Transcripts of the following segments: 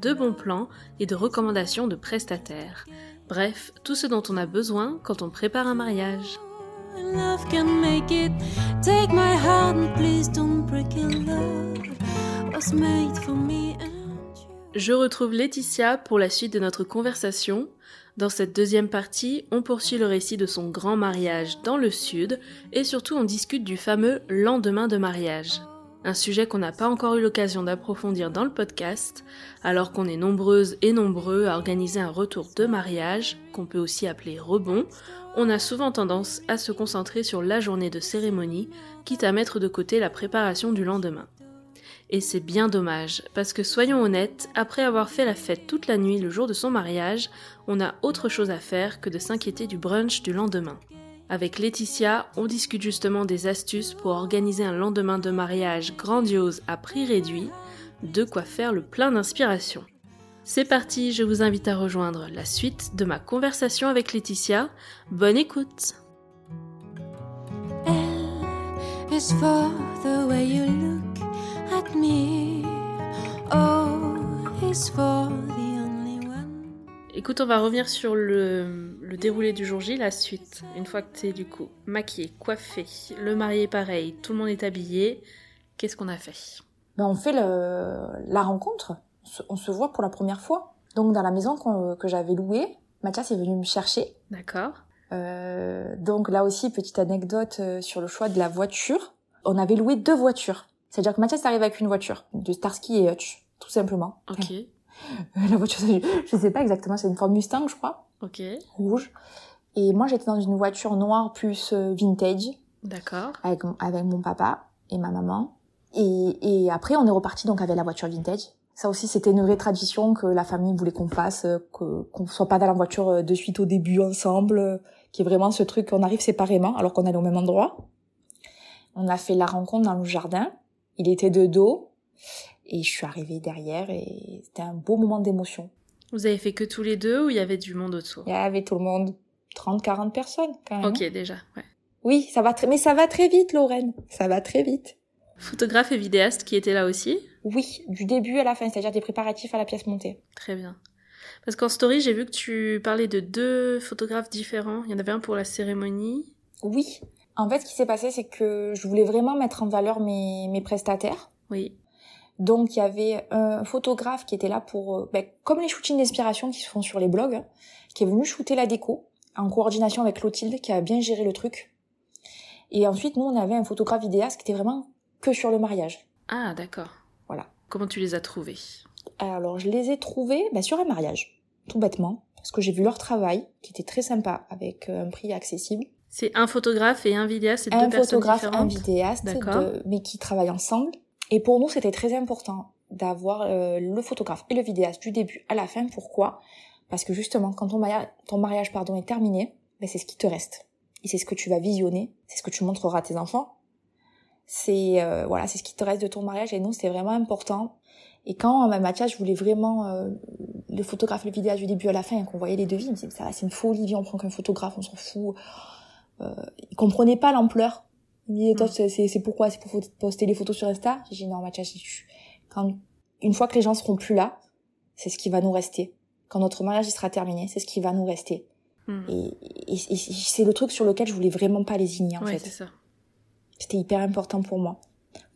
de bons plans et de recommandations de prestataires. Bref, tout ce dont on a besoin quand on prépare un mariage. Je retrouve Laetitia pour la suite de notre conversation. Dans cette deuxième partie, on poursuit le récit de son grand mariage dans le sud et surtout on discute du fameux lendemain de mariage. Un sujet qu'on n'a pas encore eu l'occasion d'approfondir dans le podcast, alors qu'on est nombreuses et nombreux à organiser un retour de mariage, qu'on peut aussi appeler rebond, on a souvent tendance à se concentrer sur la journée de cérémonie, quitte à mettre de côté la préparation du lendemain. Et c'est bien dommage, parce que soyons honnêtes, après avoir fait la fête toute la nuit le jour de son mariage, on a autre chose à faire que de s'inquiéter du brunch du lendemain. Avec Laetitia, on discute justement des astuces pour organiser un lendemain de mariage grandiose à prix réduit, de quoi faire le plein d'inspiration. C'est parti, je vous invite à rejoindre la suite de ma conversation avec Laetitia. Bonne écoute way you look at me. O is for the only one. Écoute, on va revenir sur le, le déroulé du jour J, la suite. Une fois que t'es du coup maquillée, coiffée, le marié est pareil, tout le monde est habillé, qu'est-ce qu'on a fait? Ben, on fait le, la rencontre. On se, on se voit pour la première fois. Donc dans la maison que j'avais louée, Mathias est venu me chercher. D'accord Euh, donc là aussi, petite anecdote euh, sur le choix de la voiture. On avait loué deux voitures. C'est-à-dire que Mathias arrive avec une voiture de Starsky et Hutch, tout simplement. Ok, La voiture, je sais pas exactement, c'est une Ford Mustang, je crois, ok, rouge. Et moi, j'étais dans une voiture noire plus euh, vintage, d'accord. avec, mon- avec mon papa et ma maman. Et, et après, on est reparti donc avec la voiture vintage. Ça aussi, c'était une vraie tradition que la famille voulait qu'on fasse, euh, que qu'on soit pas dans la voiture euh, de suite au début ensemble, euh, qui est vraiment ce truc qu'on arrive séparément alors qu'on allait au même endroit. On a fait la rencontre dans le jardin. Il était de dos et je suis arrivée derrière et c'était un beau moment d'émotion. Vous avez fait que tous les deux ou il y avait du monde autour? Il y avait tout le monde, 30, 40 personnes quand même. Ok, déjà, ouais. Oui, ça va très, mais ça va très vite, Lorraine. Ça va très vite. Photographe et vidéaste qui étaient là aussi? Oui, du début à la fin, c'est-à-dire des préparatifs à la pièce montée. Très bien. Parce qu'en story, j'ai vu que tu parlais de deux photographes différents. Il y en avait un pour la cérémonie. Oui. En fait, ce qui s'est passé, c'est que je voulais vraiment mettre en valeur mes, mes prestataires. Oui. Donc, il y avait un photographe qui était là pour, euh, ben, comme les shootings d'inspiration qui se font sur les blogs, qui est venu shooter la déco en coordination avec Clotilde, qui a bien géré le truc. Et ensuite, nous, on avait un photographe vidéaste qui était vraiment que sur le mariage. Ah, d'accord. Voilà. Comment tu les as trouvés? Alors, je les ai trouvés ben, sur un mariage, tout bêtement, parce que j'ai vu leur travail, qui était très sympa, avec euh, un prix accessible. C'est un photographe et un vidéaste, c'est deux un personnes photographe, un vidéaste, D'accord. de- mais qui travaillent ensemble. Et pour nous, c'était très important d'avoir euh, le photographe et le vidéaste du début à la fin. Pourquoi? Parce que justement, quand ton, maria- ton mariage pardon, est terminé, ben, c'est ce qui te reste. Et c'est ce que tu vas visionner, c'est ce que tu montreras à tes enfants. C'est euh, voilà, c'est ce qui te reste de ton mariage. Et nous, c'était vraiment important. Et quand euh, Mathias, je voulais vraiment euh, le photographe et le vidéaste du début à la fin, qu'on voyait les devis, il me disait, ça va, c'est une folie, on prend qu'un photographe, on s'en fout. Euh, il comprenait pas l'ampleur. Il me toi, Mm. c'est- pourquoi? C'est pour poster les photos sur Insta? J'ai dit, non, Mathias, quand, une fois que les gens seront plus là, c'est ce qui va nous rester. Quand notre mariage sera terminé, c'est ce qui va nous rester. Hmm. Et, et- et c'est le truc sur lequel je voulais vraiment pas lésigner, en Ouais, fait. c'est ça. C'était hyper important pour moi.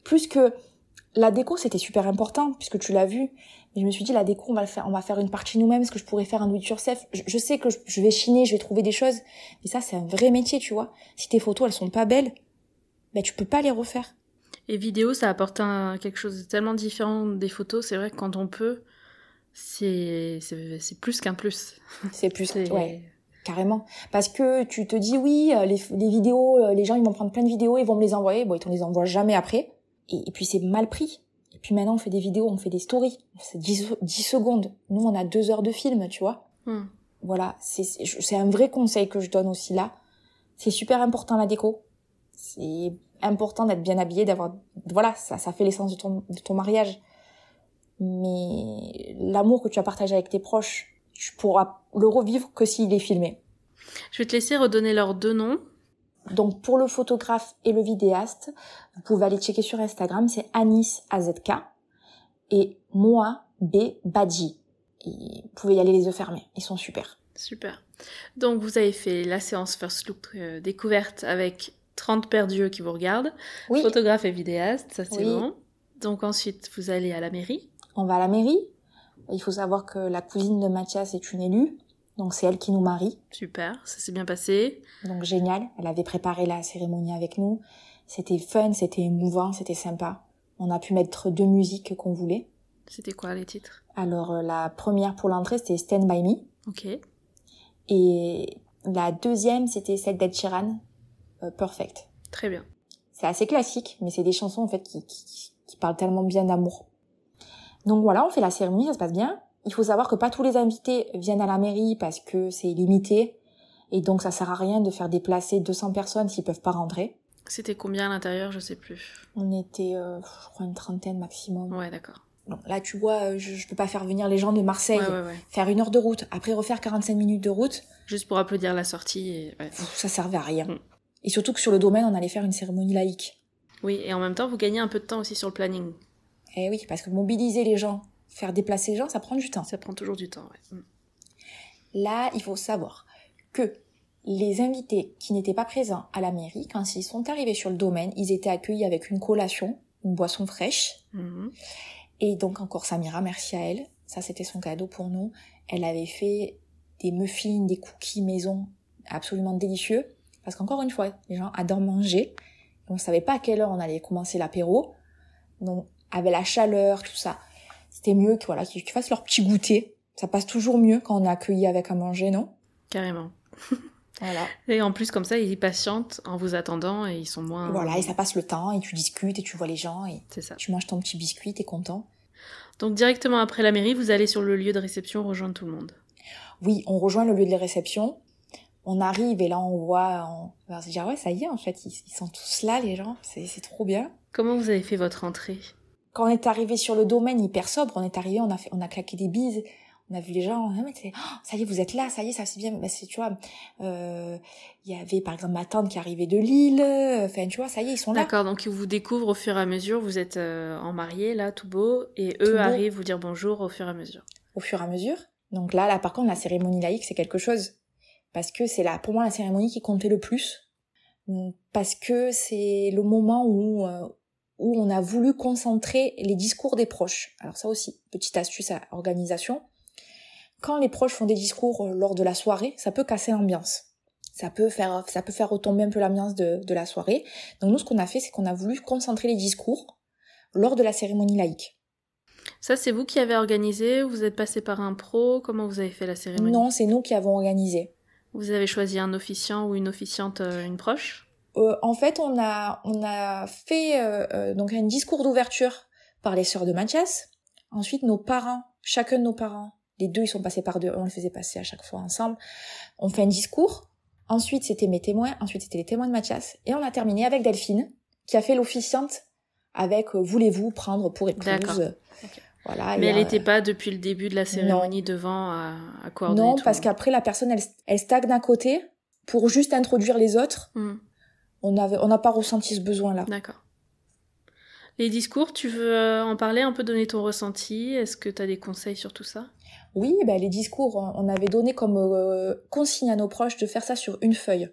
Plus que la déco, c'était super important puisque tu l'as vu. Mais je me suis dit la déco, on va le faire, on va faire une partie nous-mêmes. Est-ce que je pourrais faire un do it yourself je, je sais que je, je vais chiner, je vais trouver des choses. Mais ça, c'est un vrai métier, tu vois. Si tes photos, elles sont pas belles, ben tu peux pas les refaire. Et vidéo, ça apporte un, quelque chose de tellement différent des photos. C'est vrai que quand on peut, c'est plus qu'un plus. C'est plus, ouais, carrément. Parce que tu te dis oui, euh, les, les vidéos, euh, les gens ils vont prendre plein de vidéos, ils vont me les envoyer. Bon, ils te les envoient jamais après. Et, et puis c'est mal pris. Et puis maintenant, on fait des vidéos, on fait des stories. C'est 10, 10 secondes. Nous, on a deux heures de film, tu vois. Hmm. Voilà, c'est c'est un vrai conseil que je donne aussi là. C'est super important la déco. C'est important d'être bien habillé, d'avoir voilà, ça ça fait l'essence de ton de ton mariage. Mais l'amour que tu as partagé avec tes proches, tu pourras le revivre que s'il est filmé. Je vais te laisser redonner leurs deux noms. Donc pour le photographe et le vidéaste, vous pouvez aller checker sur Instagram, c'est Anis AZK et moi B Badji. Et vous pouvez y aller les yeux fermés, ils sont super. Super. Donc vous avez fait la séance First Look euh, découverte avec 30 paires d'yeux qui vous regardent, Oui, photographe et vidéaste, ça c'est Oui. bon. Donc ensuite vous allez à la mairie. on va à la mairie. Il faut savoir que la cousine de Mathias est une élue, donc c'est elle qui nous marie. Super, ça s'est bien passé. Donc génial, elle avait préparé la cérémonie avec nous. C'était fun, c'était émouvant, c'était sympa. On a pu mettre deux musiques qu'on voulait. C'était quoi les titres? Alors euh, la première pour l'entrée c'était Stand By Me Ok. et la deuxième c'était celle d'Ed Sheeran, Perfect. Très bien. C'est assez classique, mais c'est des chansons en fait qui, qui, qui parlent tellement bien d'amour. Donc voilà, on fait la cérémonie, ça se passe bien. Il faut savoir que pas tous les invités viennent à la mairie parce que c'est limité. Et donc ça sert à rien de faire déplacer 200 personnes s'ils peuvent pas rentrer. C'était combien à l'intérieur Je sais plus. On était, euh, je crois, une trentaine maximum. Ouais, d'accord. Bon, là, tu vois, euh, je, je peux pas faire venir les gens de Marseille, Ouais, ouais, ouais. faire une heure de route, après refaire 45 minutes de route. Juste pour applaudir la sortie et... Ça servait à rien. Mm. Et surtout que sur le domaine, on allait faire une cérémonie laïque. Oui, et en même temps, vous gagnez un peu de temps aussi sur le planning. Eh oui, parce que mobiliser les gens, faire déplacer les gens, ça prend du temps. Ça prend toujours du temps, ouais. Mm. Là, il faut savoir que les invités qui n'étaient pas présents à la mairie, quand ils sont arrivés sur le domaine, ils étaient accueillis avec une collation, une boisson fraîche. Mhm. Et donc encore Samira, merci à elle. Ça, c'était son cadeau pour nous. Elle avait fait des muffins, des cookies maison absolument délicieux. Parce qu'encore une fois, les gens adorent manger. On savait pas à quelle heure on allait commencer l'apéro. Donc, avec la chaleur, tout ça, c'était mieux que voilà, qu'ils fassent leur petit goûter. Ça passe toujours mieux quand on est accueilli avec à manger, non? Carrément. Voilà. Et en plus, comme ça, ils patientent en vous attendant et ils sont moins... Voilà, et ça passe le temps, et tu discutes, et tu vois les gens, et ça. tu manges ton petit biscuit, t'es content. Donc directement après la mairie, vous allez sur le lieu de réception rejoindre tout le monde. Oui, on rejoint le lieu de la réception. On arrive et là on voit, on va se dire ouais ça y est en fait ils, ils sont tous là les gens, c'est c'est trop bien. Comment vous avez fait votre entrée? Quand on est arrivé sur le domaine hyper sobre, on est arrivé, on a fait, on a claqué des bises, on a vu les gens, ah, mais oh, ça y est vous êtes là, ça y est ça c'est bien, bah, c'est tu vois, euh, il y avait par exemple ma tante qui arrivait de Lille, euh, enfin tu vois ça y est ils sont là. D'accord, donc ils vous découvrent au fur et à mesure, vous êtes euh, en mariée là, tout beau, et eux Tout beau. arrivent vous dire bonjour au fur et à mesure. au fur et à mesure. Donc là, là, par contre, la cérémonie laïque, c'est quelque chose. Parce que c'est là, pour moi, la cérémonie qui comptait le plus. Parce que c'est le moment où, euh, où on a voulu concentrer les discours des proches. Alors ça aussi, petite astuce à organisation. Quand les proches font des discours euh, lors de la soirée, ça peut casser l'ambiance. Ça peut faire, ça peut faire retomber un peu l'ambiance de, de la soirée. Donc nous, ce qu'on a fait, c'est qu'on a voulu concentrer les discours lors de la cérémonie laïque. Ça, c'est vous qui avez organisé Vous êtes passé par un pro? Comment vous avez fait la cérémonie? Non, c'est nous qui avons organisé. Vous avez choisi un officiant ou une officiante, euh, une proche? Euh, en fait, on a on a fait euh, euh, donc un discours d'ouverture par les sœurs de Mathias. Ensuite, nos parents, chacun de nos parents, les deux, ils sont passés par deux, on les faisait passer à chaque fois ensemble. On fait un discours. Ensuite, c'était mes témoins. Ensuite, c'était les témoins de Mathias. Et on a terminé avec Delphine, qui a fait l'officiante avec euh, voulez-vous prendre pour épouse. Voilà. Mais elle n'était pas depuis le début de la cérémonie devant à, à coordonner Non, tout parce qu'après la personne, elle, elle stagne à côté pour juste introduire les autres. On avait, on n'a pas ressenti ce besoin-là. D'accord. Les discours, tu veux euh, en parler, un peu donner ton ressenti? Est-ce que tu as des conseils sur tout ça? Oui, ben, les discours, on avait donné comme euh, consigne à nos proches de faire ça sur une feuille.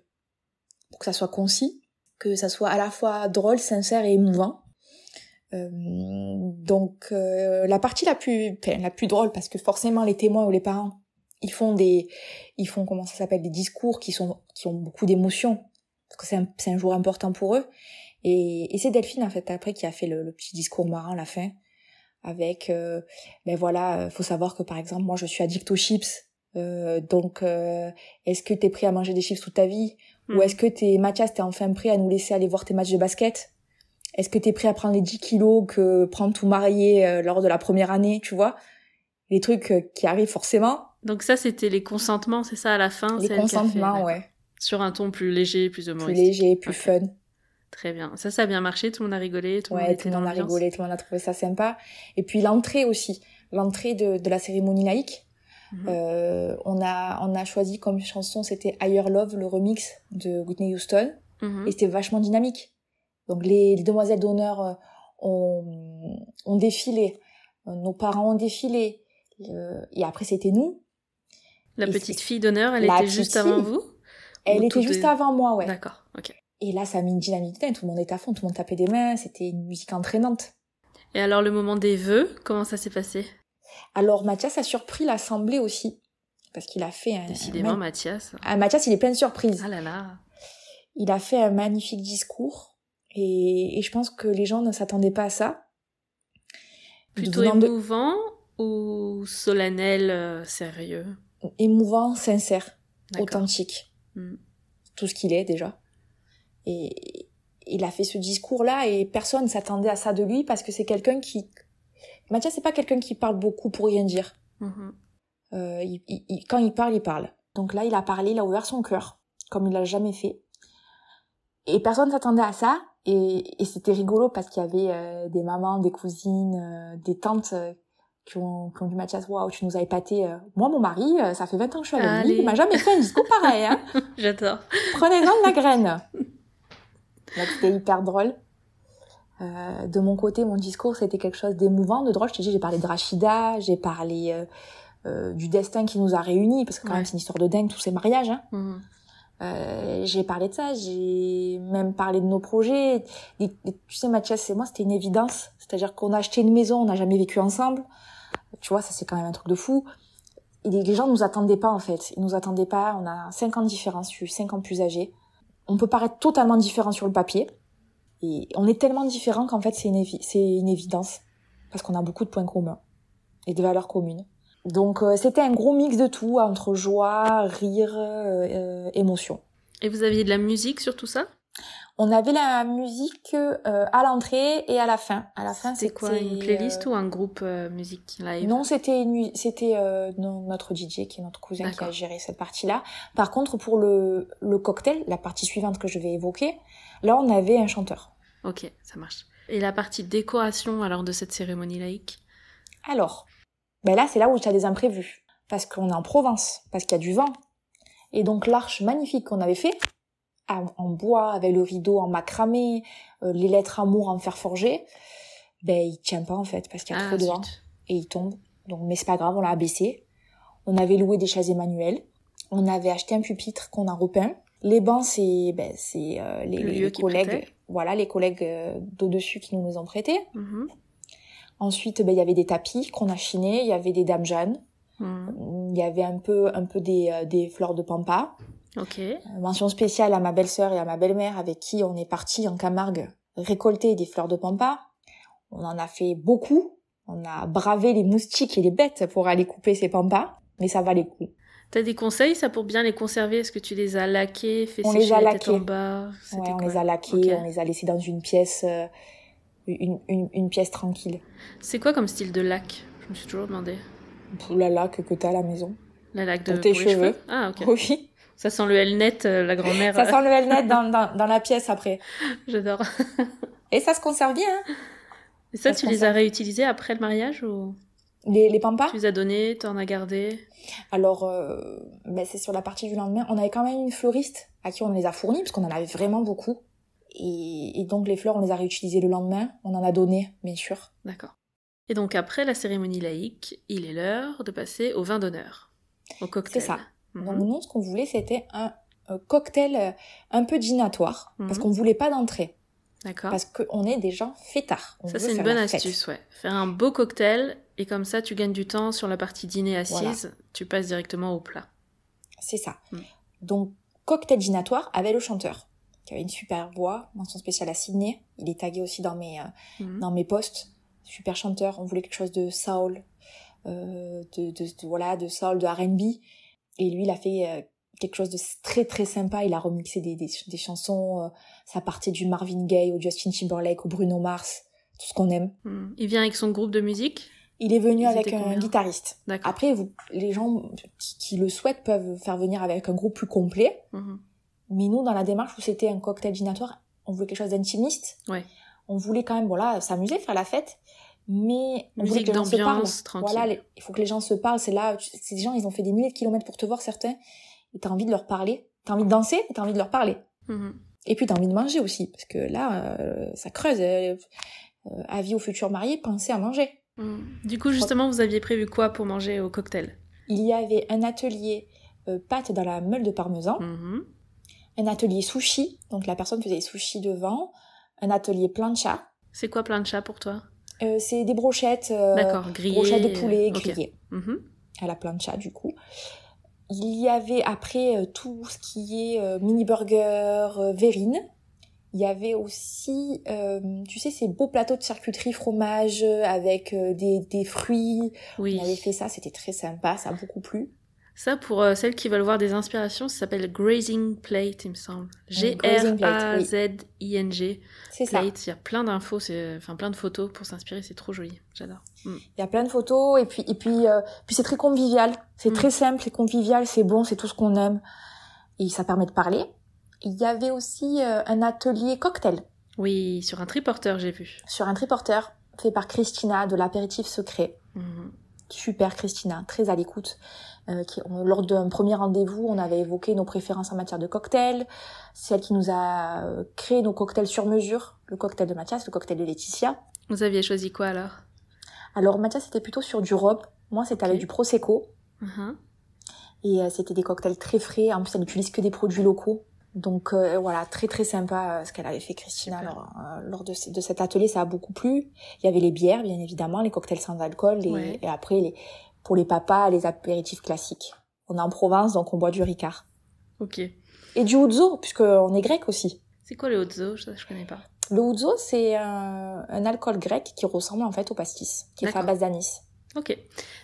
Pour que ça soit concis, que ça soit à la fois drôle, sincère et émouvant. Euh, donc euh, la partie la plus enfin, la plus drôle parce que forcément les témoins ou les parents ils font des ils font comment ça s'appelle des discours qui sont qui ont beaucoup d'émotions parce que c'est un, c'est un jour important pour eux. Et, et c'est Delphine en fait après qui a fait le, le petit discours marrant à la fin avec euh, ben voilà euh, faut savoir que par exemple moi je suis addict aux chips euh, donc euh, est-ce que t'es prêt à manger des chips toute ta vie? Ou est-ce que t'es Mathias t'es enfin prêt à nous laisser aller voir tes matchs de basket? Est-ce que t'es prêt à prendre les 10 kilos que prend tout marié euh, lors de la première année tu vois? Les trucs euh, qui arrivent forcément Donc ça, c'était les consentements, c'est ça à la fin Les consentements, ouais. Sur un ton plus léger, plus Plus humoristique. léger, plus fun. Très bien. Ça, ça a bien marché, tout le monde a rigolé, tout le monde Ouais, était tout le dans monde a rigolé, tout le monde a trouvé ça sympa. Et puis l'entrée aussi, l'entrée de, de la cérémonie laïque. Mhm. Euh, on a on a choisi comme chanson c'était Higher Love, le remix de Whitney Houston, Mhm. et c'était vachement dynamique. Donc les, les demoiselles d'honneur euh, ont, ont défilé, Euh, nos parents ont défilé, Euh, et après c'était nous. La et petite fille d'honneur, elle était juste avant vous Elle était juste est- avant moi, ouais. D'accord, ok. Et là, ça a mis une dynamique dingue. Tout le monde était à fond, tout le monde tapait des mains. C'était une musique entraînante. Et alors, le moment des vœux, comment ça s'est passé? Alors, Mathias a surpris l'assemblée aussi. Parce qu'il a fait un... Décidément, un- Mathias. Ah, Mathias, il est plein de surprises. Ah là là. Il a fait un magnifique discours. Et, et je pense que les gens ne s'attendaient pas à ça. Plutôt de- émouvant ou solennel, euh, sérieux? Émouvant, sincère, authentique. Hmm. Tout ce qu'il est déjà. Et il a fait ce discours-là et personne ne s'attendait à ça de lui parce que c'est quelqu'un qui... Mathias, c'est pas quelqu'un qui parle beaucoup pour rien dire. Mhm. Euh, il- il- il- quand il parle, il parle. Donc là, il a parlé, il a ouvert son cœur, comme il l'a jamais fait. Et personne s'attendait à ça. Et, et c'était rigolo parce qu'il y avait euh, des mamans, des cousines, euh, des tantes euh, qui, ont, qui ont dit Mathias, waouh, tu nous as épaté. euh. Moi, mon mari, euh, ça fait 20 ans que je suis avec lui, il m'a jamais fait un discours pareil. Hein. J'adore. Prenez-en de la graine. C'était hyper drôle. Euh, de mon côté, mon discours, c'était quelque chose d'émouvant, de drôle. Je te dis, j'ai parlé de Rachida, j'ai parlé euh, euh, du destin qui nous a réunis, parce que quand Ouais. même, c'est une histoire de dingue, tous ces mariages. Hein. Mhm. Euh, j'ai parlé de ça, j'ai même parlé de nos projets. Et- et tu sais, Mathias et moi, c'était une évidence. C'est-à-dire qu'on a acheté une maison, on n'a jamais vécu ensemble. Tu vois, ça c'est quand même un truc de fou. Les gens nous attendaient pas en fait. Ils nous attendaient pas. On a 5 ans de différence, je suis 5 ans plus âgée. On peut paraître totalement différent sur le papier. Et on est tellement différents qu'en fait c'est une, une évidence. Parce qu'on a beaucoup de points communs. Et de valeurs communes. Donc euh, c'était un gros mix de tout, entre joie, rire, euh, euh, émotion. Et vous aviez de la musique sur tout ça? On avait la musique euh, à l'entrée et à la fin. À la fin, C'était quoi Une playlist ou un groupe euh, musique live? Non, c'était c'était euh, notre DJ qui est notre cousin qui a géré cette partie-là. Par contre, pour le le cocktail, la partie suivante que je vais évoquer, là on avait un chanteur. Ok, ça marche. Et la partie décoration alors de cette cérémonie laïque? Alors, ben là c'est là où tu as des imprévus parce qu'on est en Provence, parce qu'il y a du vent. Et donc l'arche magnifique qu'on avait fait en, bois avec le rideau en macramé, euh, les lettres amour en fer forgé, ben il tient pas en fait parce qu'il y a Ah, trop de vent. et il tombe. Donc, mais c'est pas grave, on l'a abaissé. On avait loué des chaises Emmanuel. On avait acheté un pupitre qu'on a repeint. Les bancs, c'est ben, c'est euh, les, Le les- lieu les qui collègues, voilà, les collègues euh, d'au-dessus qui nous les ont prêtés. Mhm. Ensuite, ben il y avait des tapis qu'on a chinés. Il y avait des dames jeunes. Mhm. Il y avait un peu un peu des euh, des fleurs de pampa. Ok. Euh, Mention spéciale à ma belle-sœur et à ma belle-mère avec qui on est parti en Camargue récolter des fleurs de pampa. On en a fait beaucoup. On a bravé les moustiques et les bêtes pour aller couper ces pampas, mais ça valait le coup. T'as des conseils ça pour bien les conserver? Est-ce que tu les as laqués, fait On les sécher a la tête laqués. en bas? Ouais, on les a laqués, on les a laissés dans une pièce, euh, une, une, une pièce tranquille. C'est quoi comme style de lac? Je me suis toujours demandé. Oulala, que que t'as à la maison. La lac de Pour tes pour cheveux. Ah ok. Oui, Ça sent le L-net, euh, la grand-mère. ça sent le Helnet dans, dans, dans la pièce après. J'adore. Et ça se conserve bien, hein Et ça, tu les as réutilisés après le mariage ou? Les, les pampas? Tu les as donnés, t'en as gardé? Alors, euh, ben c'est sur la partie du lendemain. On avait quand même une fleuriste à qui on les a fournis, parce qu'on en avait vraiment beaucoup. Et, et donc les fleurs, on les a réutilisées le lendemain. On en a donné, bien sûr. D'accord. Et donc après la cérémonie laïque, il est l'heure de passer au vin d'honneur, au cocktail. C'est ça. Mhm. Donc nous, ce qu'on voulait, c'était un, cocktail euh, un peu dînatoire, parce Mhm. qu'on voulait pas d'entrée, D'accord. parce qu'on est des gens fêtards. On Ça, c'est une bonne astuce, ouais. Faire un beau cocktail, et comme ça, tu gagnes du temps sur la partie dîner assise, Voilà. tu passes directement au plat. C'est ça. Mm. Donc, cocktail dînatoire avec le chanteur, qui avait une super voix, mention spéciale à Sydney. Il est tagué aussi dans mes, euh, Mhm. dans mes posts. Super chanteur. On voulait quelque chose de soul, euh, de, de, de- voilà, de soul, de R&B. Et lui, il a fait euh, quelque chose de très très sympa. Il a remixé des, des, des chansons. euh, ça partait du Marvin Gaye au Justin Timberlake au Bruno Mars, tout ce qu'on aime. Mhm. Il vient avec son groupe de musique? Il est venu Ils avec un guitariste. Après, vous, les gens qui, qui le souhaitent peuvent faire venir avec un groupe plus complet. Mhm. Mais nous, dans la démarche où c'était un cocktail dînatoire, on voulait quelque chose d'intimiste. Ouais. On voulait quand même, voilà, s'amuser, faire la fête. Mais on voulait que les gens se parlent. tranquille. Voilà, les- il faut que les gens se parlent. C'est là, tu- ces gens, ils ont fait des milliers de kilomètres pour te voir, certains. Et t'as envie de leur parler. T'as envie de danser, et t'as envie de leur parler. Mhm. Et puis t'as envie de manger aussi, parce que là, euh, ça creuse. Euh, euh, avis aux futurs mariés, pensez à manger. Mhm. Du coup, justement, vous aviez prévu quoi pour manger au cocktail? Il y avait un atelier euh, pâte dans la meule de parmesan, Mhm. Un atelier sushi, donc la personne faisait les sushis devant, un atelier plancha, C'est quoi chats pour toi? Euh, c'est des brochettes, euh, D'accord, grillé. brochettes de poulet ok. grillées Mhm. à la plancha du coup. Il y avait après euh, tout ce qui est euh, mini burger, euh, verrine. Il y avait aussi, euh, tu sais, ces beaux plateaux de charcuterie fromage euh, avec euh, des, des fruits. Oui. On avait fait ça, c'était très sympa, ça a beaucoup plu. Ça, pour euh, celles qui veulent voir des inspirations, ça s'appelle Grazing Plate, il me semble. Grazing. C'est ça. Plate, il y a plein d'infos, enfin plein de photos pour s'inspirer, c'est trop joli. J'adore. Mm. Il y a plein de photos et puis et puis euh, puis c'est très convivial. C'est Mm. très simple, c'est convivial, c'est bon, c'est tout ce qu'on aime et ça permet de parler. Il y avait aussi euh, un atelier cocktail Oui, sur un triporteur, j'ai vu. sur un triporteur fait par Christina de l'apéritif secret. Mhm. Super Christina, très à l'écoute. Euh, qui, on- lors d'un premier rendez-vous, on avait évoqué nos préférences en matière de cocktail. C'est elle qui nous a euh, créé nos cocktails sur mesure, le cocktail de Mathias, le cocktail de Laetitia. Vous aviez choisi quoi alors? Alors Mathias c'était plutôt sur du rhum, moi c'était avec du prosecco. Mhm. Et euh, c'était des cocktails très frais. En plus, elle n'utilise que des produits locaux. Donc euh, voilà, très très sympa euh, ce qu'elle avait fait Christina lors, euh, lors de, ce- de cet atelier, ça a beaucoup plu. Il y avait les bières, bien évidemment, les cocktails sans alcool, les- Ouais. et après les, pour les papas, les apéritifs classiques. On est en Provence, donc on boit du Ricard. Ok. Et du ouzo, puisqu'on est grec aussi. C'est quoi le Otzo Ça, je connais pas. Le ouzo, c'est un, un alcool grec qui ressemble en fait au pastis, qui est fait à base d'anis. Ok.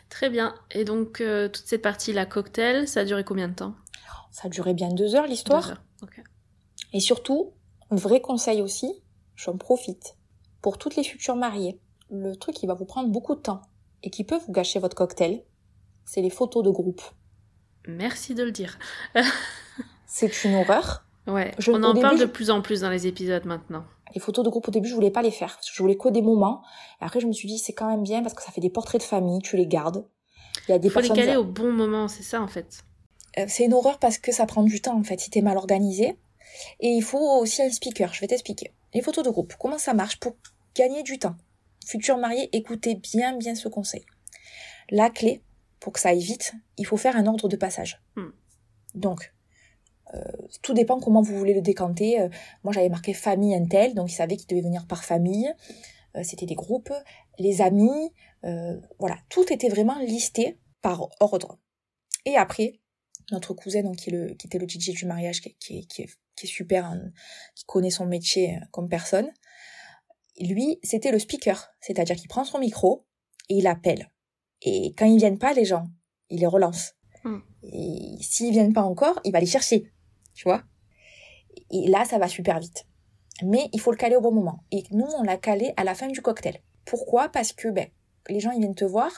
Très bien. Et donc, euh, toute cette partie-là, cocktail, ça a duré combien de temps? Ça a duré bien deux heures l'histoire. Deux heures. Ok. Et surtout, un vrai conseil aussi, j'en profite, pour toutes les futures mariées, le truc qui va vous prendre beaucoup de temps et qui peut vous gâcher votre cocktail, c'est les photos de groupe. Merci de le dire. C'est une horreur. Ouais, Je- on en début, parle je- de plus en plus dans les épisodes maintenant. Les photos de groupe, au début, je voulais pas les faire. parce que Je voulais que des moments. Et après, je me suis dit, c'est quand même bien parce que ça fait des portraits de famille, tu les gardes. Il y a des faut les caler au bon moment, c'est ça en fait. Euh, c'est une horreur parce que ça prend du temps en fait, si t'es mal organisé. Et il faut aussi un speaker, je vais t'expliquer. Les photos de groupe, comment ça marche pour gagner du temps? Futurs mariés, écoutez bien bien ce conseil. La clé, pour que ça aille vite, il faut faire un ordre de passage. Hmm. Donc, euh, tout dépend comment vous voulez le décanter. Euh, moi j'avais marqué famille Intel, donc ils savaient qu'ils devaient venir par famille. Euh, C'était des groupes, les amis, voilà, tout était vraiment listé par ordre. Et après, notre cousin, donc, qui, est le, qui était le DJ du mariage, qui, est- qui, est- qui, est, qui est super, hein, qui connaît son métier comme personne, lui, c'était le speaker. C'est-à-dire qu'il prend son micro et il appelle. Et quand ils viennent pas, les gens, il les relance. Hmm. Et s'ils viennent pas encore, il va les chercher. Tu vois? Et là, ça va super vite. Mais il faut le caler au bon moment. Et nous, on l'a calé à la fin du cocktail. Pourquoi? Parce que ben, les gens, ils viennent te voir,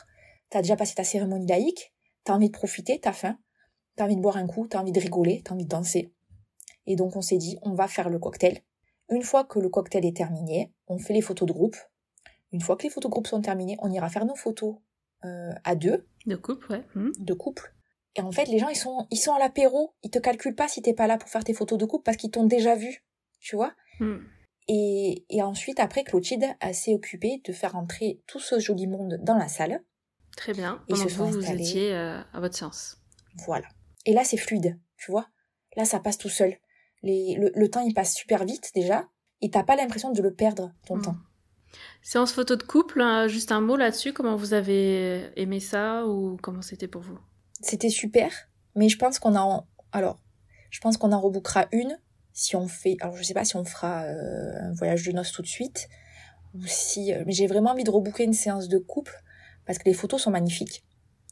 t'as déjà passé ta cérémonie laïque, t'as envie de profiter, t'as faim, t'as envie de boire un coup, t'as envie de rigoler, t'as envie de danser. Et donc on s'est dit, on va faire le cocktail. Une fois que le cocktail est terminé, on fait les photos de groupe. Une fois que les photos de groupe sont terminées, on ira faire nos photos euh, à deux, De couple, ouais. Hmm. de couple. Et en fait, les gens, ils sont, ils sont à l'apéro, ils te calculent pas si t'es pas là pour faire tes photos de couple parce qu'ils t'ont déjà vu, tu vois. Hmm. Et, et ensuite, après, Clotilde s'est occupée de faire entrer tout ce joli monde dans la salle. Très bien. Pendant se vous, vous étiez euh, à votre séance. Voilà. Et là, c'est fluide, tu vois. Là, ça passe tout seul. Les, le, le temps, il passe super vite déjà. Et t'as pas l'impression de le perdre, ton Hmm. temps. Séance photo de couple, hein, juste un mot là-dessus. Comment vous avez aimé ça ou comment c'était pour vous? C'était super. Mais je pense qu'on en... Alors, je pense qu'on en rebouquera une si on fait... Alors, je sais pas si on fera euh, un voyage de noces tout de suite. Ou si... euh, Mais j'ai vraiment envie de rebouquer une séance de couple. Parce que les photos sont magnifiques.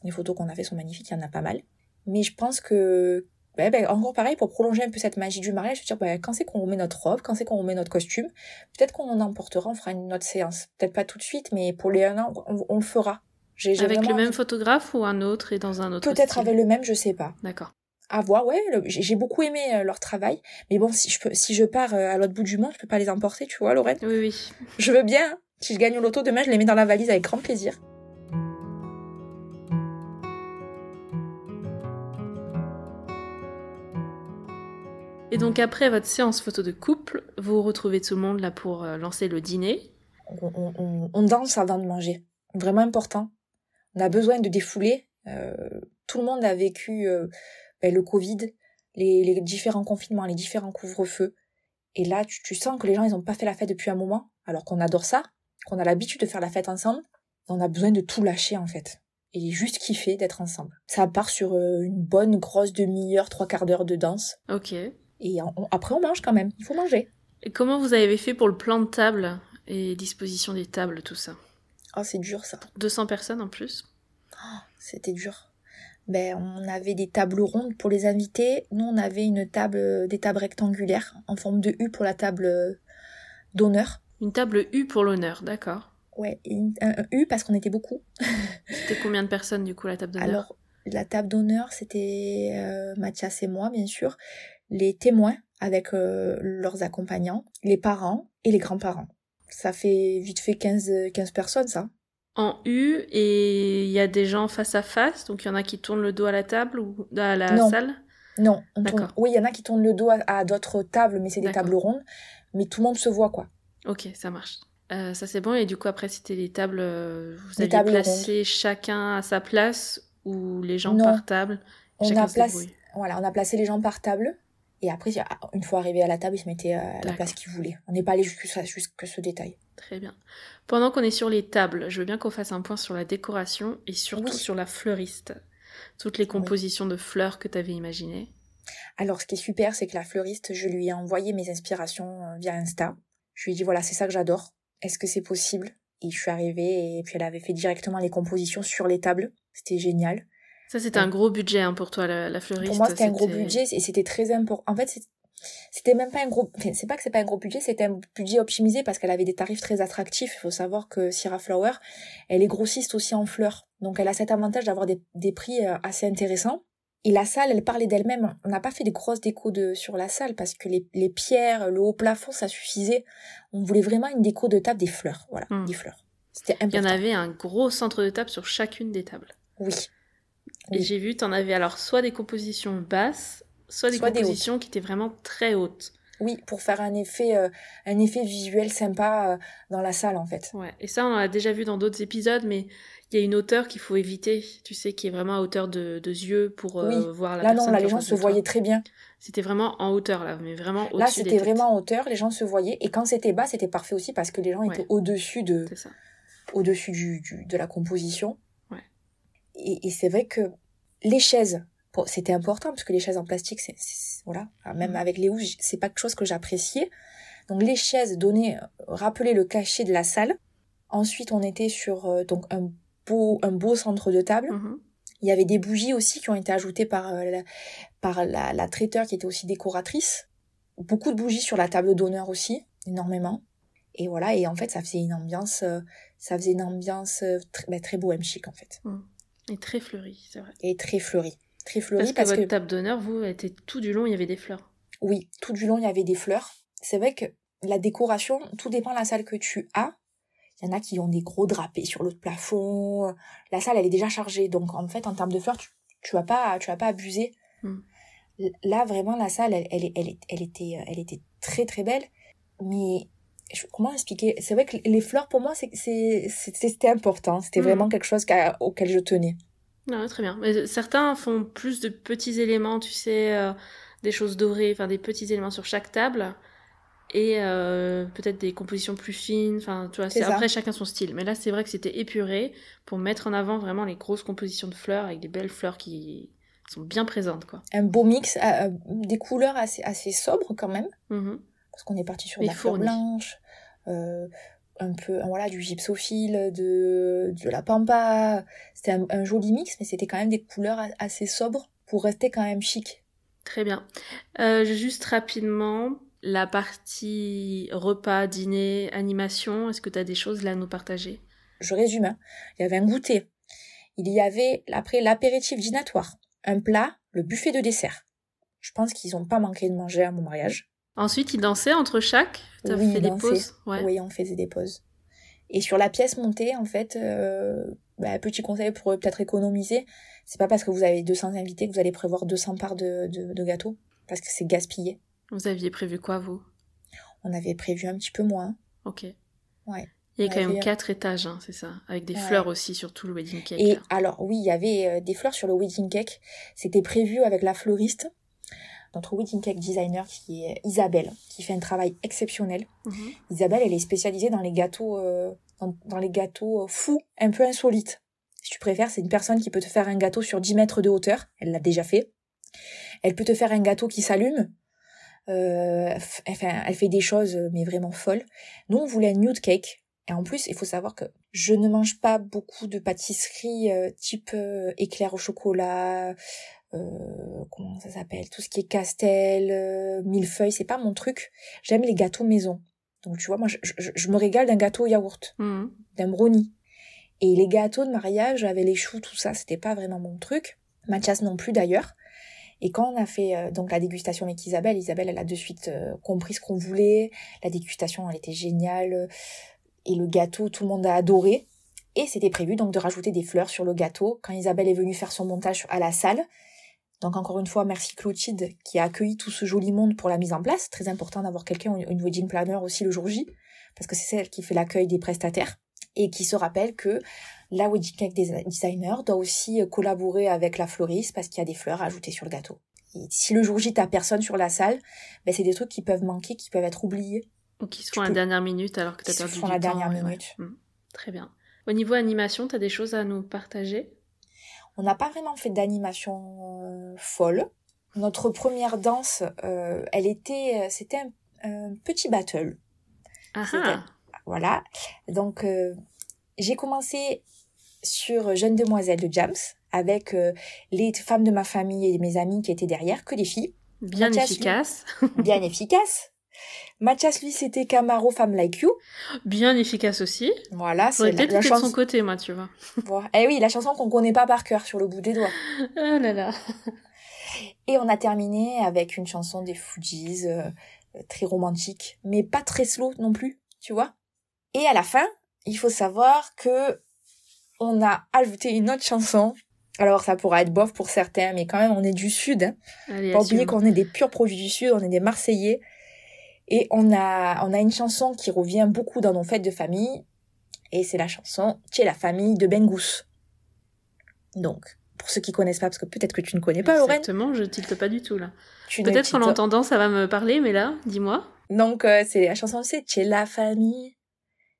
Les photos qu'on a fait sont magnifiques, il y en a pas mal. Mais je pense que... Ouais, ben, encore pareil, pour prolonger un peu cette magie du mariage, je veux dire, ben, quand c'est qu'on remet notre robe, quand c'est qu'on remet notre costume, peut-être qu'on en emportera, on fera une autre séance. Peut-être pas tout de suite, mais pour les un an, on, on le fera. Avec le même photographe ou un autre et dans un autre Peut-être avec le même, je sais pas. D'accord. À voir, ouais. j'ai beaucoup aimé euh, leur travail. Mais bon, si je, peux, si je pars euh, à l'autre bout du monde, je peux pas les emporter, tu vois, Lorraine. Oui, oui. Je veux bien. hein. Si je gagne au loto demain, je les mets dans la valise avec grand plaisir. Et donc après votre séance photo de couple, vous retrouvez tout le monde là pour euh, lancer le dîner. On, on- on- on danse avant de manger. Vraiment important. On a besoin de défouler. Euh, tout le monde a vécu euh, ben, le Covid, les, les différents confinements, les différents couvre-feux. Et là, tu, tu sens que les gens, ils n'ont pas fait la fête depuis un moment, alors qu'on adore ça, qu'on a l'habitude de faire la fête ensemble. On a besoin de tout lâcher, en fait. Et juste kiffer d'être ensemble. Ça part sur une bonne grosse demi-heure, trois quarts d'heure de danse. Ok. Et on- on- après, on mange quand même. Il faut manger. Et comment vous avez fait pour le plan de table et disposition des tables, tout ça? Oh, c'est dur, ça. 200 personnes en plus C'était dur. Ben, on avait des tables rondes pour les invités. Nous, on avait une table, des tables rectangulaires en forme de U pour la table euh, d'honneur. Une table U pour l'honneur, d'accord. Ouais, une- un, un U parce qu'on était beaucoup. C'était combien de personnes du coup la table d'honneur? Alors, la table d'honneur, c'était euh, Mathias et moi, bien sûr. Les témoins avec euh, leurs accompagnants, les parents et les grands-parents. Ça fait vite fait 15, 15 personnes, ça. En U et il y a des gens face à face, donc il y en a qui tournent le dos à la table ou à la Non. salle? Non, on tourne-. Oui, il y en a qui tournent le dos à, à d'autres tables, mais c'est des tables rondes. Mais tout le monde se voit, quoi. Ok, ça marche. Euh, ça c'est bon. Et du coup, après, c'était les tables. euh, vous tables placé chacun à sa place ou les gens Non. par table? On Chacun a, se placé, débrouille. voilà, on a placé les gens par table. Et après, une fois arrivé à la table, ils se mettaient euh, à la place qu'ils voulaient. On n'est pas allé jusqu'à ce détail. Très bien. Pendant qu'on est sur les tables, je veux bien qu'on fasse un point sur la décoration et surtout Oui. sur la fleuriste. Toutes les compositions de fleurs que tu avais imaginées. Alors, ce qui est super, c'est que la fleuriste, je lui ai envoyé mes inspirations euh, via Insta. Je lui ai dit, voilà, c'est ça que j'adore. Est-ce que c'est possible? Et je suis arrivée et puis elle avait fait directement les compositions sur les tables. C'était génial. Ça, c'était un gros budget hein, pour toi, la, la fleuriste. Pour moi, c'était un gros budget et c'était très important. En fait, c'était même pas un gros. Enfin, c'est pas que c'est pas un gros budget, c'était un budget optimisé parce qu'elle avait des tarifs très attractifs. Il faut savoir que Sierra Flower, elle est grossiste aussi en fleurs, donc elle a cet avantage d'avoir des, des prix euh, assez intéressants. Et la salle, elle parlait d'elle-même. On n'a pas fait des grosses décos de, sur la salle parce que les, les pierres, le haut plafond, ça suffisait. On voulait vraiment une déco de table des fleurs. Voilà, Hmm. des fleurs. C'était Il y important. en avait un gros centre de table sur chacune des tables. Oui. Et Oui. j'ai vu, t'en avais alors soit des compositions basses, soit des Soit des compositions qui étaient vraiment très hautes. Oui, pour faire un effet, euh, un effet visuel sympa euh, dans la salle, en fait. Ouais. Et ça, on en a déjà vu dans d'autres épisodes, mais il y a une hauteur qu'il faut éviter, tu sais, qui est vraiment à hauteur de, de yeux pour euh, Oui. voir la Là, non, personne là, qui les est en gens se voyaient très bien. C'était vraiment en hauteur, là, mais vraiment au-dessus Là, c'était vraiment en hauteur, les gens se voyaient. Et quand c'était bas, c'était parfait aussi parce que les gens étaient Ouais. au-dessus de, au-dessus du, du- de la composition. Et, et c'est vrai que les chaises, c'était important parce que les chaises en plastique, c'est, voilà, même Mhm. avec les housses, c'est pas quelque chose que j'appréciais. Donc les chaises donnaient, rappelaient le cachet de la salle. Ensuite, on était sur euh, donc un beau, un beau centre de table. Mhm. Il y avait des bougies aussi qui ont été ajoutées par, euh, la, par la, la traiteur qui était aussi décoratrice. Beaucoup de bougies sur la table d'honneur aussi, énormément. Et voilà, et en fait, ça faisait une ambiance, euh, ça faisait une ambiance euh, très, bah, très bohème chic en fait. Et très fleuri, c'est vrai. Et très fleurie. Très fleurie Parce que parce, votre que, table d'honneur, vous, était tout du long, il y avait des fleurs. oui, tout du long, il y avait des fleurs. C'est vrai que la décoration, tout dépend de la salle que tu as. Il y en a qui ont des gros drapés sur le plafond. La salle, elle est déjà chargée. Donc, en fait, en termes de fleurs, tu, tu vas pas, tu vas pas abuser. Hmm. Là, vraiment, la salle, elle, elle, elle, elle était, elle était très, très belle. Mais, comment expliquer? C'est vrai que les fleurs, pour moi, c'est, c'est, c'est- c'était important. C'était Hmm. vraiment quelque chose qu'à- auquel je tenais. Non, très bien. Mais certains font plus de petits éléments, tu sais, euh, des choses dorées, enfin des petits éléments sur chaque table. Et euh, peut-être des compositions plus fines, enfin, tu vois, C'est après chacun son style. Mais là, c'est vrai que c'était épuré pour mettre en avant vraiment les grosses compositions de fleurs avec des belles fleurs qui sont bien présentes, quoi. Un beau mix, euh, euh, des couleurs assez, assez sobres quand même. Mhm. Parce qu'on est parti sur Mais de la fleur blanche, euh, un peu voilà du gypsophile, de de la pampa. C'était un, un joli mix, mais c'était quand même des couleurs assez sobres pour rester quand même chic. Très bien. Euh, juste rapidement, la partie repas, dîner, animation, est-ce que tu as des choses là à nous partager? Je résume. hein. Il y avait un goûter Il y avait après l'apéritif dînatoire, un plat, le buffet de dessert. Je pense qu'ils n'ont pas manqué de manger à mon mariage. Ensuite, ils dansaient entre chaque T'as Oui, fait des pauses Ouais. Oui, on faisait des pauses. Et sur la pièce montée, en fait, euh, bah, petit conseil pour peut-être économiser, c'est pas parce que vous avez 200 invités que vous allez prévoir 200 parts de, de, de gâteau, parce que c'est gaspillé. Vous aviez prévu quoi, vous? On avait prévu un petit peu moins. Ok. Ouais. Il y a quand même avait- quatre étages, hein, c'est ça Avec des Ouais. fleurs aussi sur tout le wedding cake. Et là. alors, oui, il y avait euh, des fleurs sur le wedding cake. C'était prévu avec la fleuriste, notre wedding cake designer qui est Isabelle, qui fait un travail exceptionnel. Mhm. Isabelle, elle est spécialisée dans les gâteaux, euh, dans, dans les gâteaux euh, fous, un peu insolites. Si tu préfères, c'est une personne qui peut te faire un gâteau sur 10 mètres de hauteur. Elle l'a déjà fait. Elle peut te faire un gâteau qui s'allume. Euh, elle fait des choses, euh, mais vraiment folles. Nous, on voulait un nude cake. Et en plus, il faut savoir que je ne mange pas beaucoup de pâtisseries euh, type euh, éclair au chocolat, euh, comment ça s'appelle, tout ce qui est castel, euh, millefeuille, c'est pas mon truc. J'aime les gâteaux maison. Donc tu vois, moi je, je- je me régale d'un gâteau au yaourt, Mhm. d'un brownie. Et les gâteaux de mariage avec les choux, tout ça, c'était pas vraiment mon truc. Mathias non plus d'ailleurs. Et quand on a fait euh, donc la dégustation avec Isabelle, Isabelle elle a de suite euh, compris ce qu'on voulait. La dégustation elle était géniale. Et le gâteau, tout le monde a adoré. Et c'était prévu donc de rajouter des fleurs sur le gâteau quand Isabelle est venue faire son montage à la salle. Donc encore une fois, merci Clotilde qui a accueilli tout ce joli monde pour la mise en place. Très important d'avoir quelqu'un, une wedding planner aussi le jour J, parce que c'est celle qui fait l'accueil des prestataires et qui se rappelle que la wedding cake des- designer doit aussi euh, collaborer avec la fleuriste parce qu'il y a des fleurs ajoutées sur le gâteau. Et si le jour J t'as personne sur la salle, ben c'est des trucs qui peuvent manquer, qui peuvent être oubliés. Ou qui se font à la dernière minute alors que t'as se perdu font du la temps. dernière ouais. minute. Mhm. Très bien. Au niveau animation, t'as des choses à nous partager? On n'a pas vraiment fait d'animation euh, folle. Notre première danse, euh, elle était, euh, c'était un, un petit battle. Ah ah Voilà. Donc, euh, j'ai commencé sur Jeune Demoiselle de Jams avec euh, les femmes de ma famille et mes amis qui étaient derrière, que des filles, Bien efficace. bien efficaces. Mathias, lui, c'était Camaro Femme Like You. Bien efficace aussi. Voilà, c'est la, peut-être la été de son chanson. côté, moi, tu vois. Voilà. Eh oui, la chanson qu'on connaît pas par cœur sur le bout des doigts. Oh là là. Et on a terminé avec une chanson des Fujis, euh, euh, très romantique, mais pas très slow non plus, tu vois. Et à la fin, il faut savoir que on a ajouté une autre chanson. Alors ça pourra être bof pour certains, mais quand même on est du sud. Hein. Allez, Pas oublier qu'on est des purs produits du sud, on est des Marseillais. Et on a, on a une chanson qui revient beaucoup dans nos fêtes de famille. Et c'est la chanson Tu es la famille de Bengous. Donc, pour ceux qui connaissent pas, parce que peut-être que tu ne connais pas, Lorraine. Exactement, je tilte pas du tout là. Peut-être qu'en l'entendant, ça va me parler, mais là, dis-moi. Donc, euh, c'est la chanson, c'est Tu es la famille.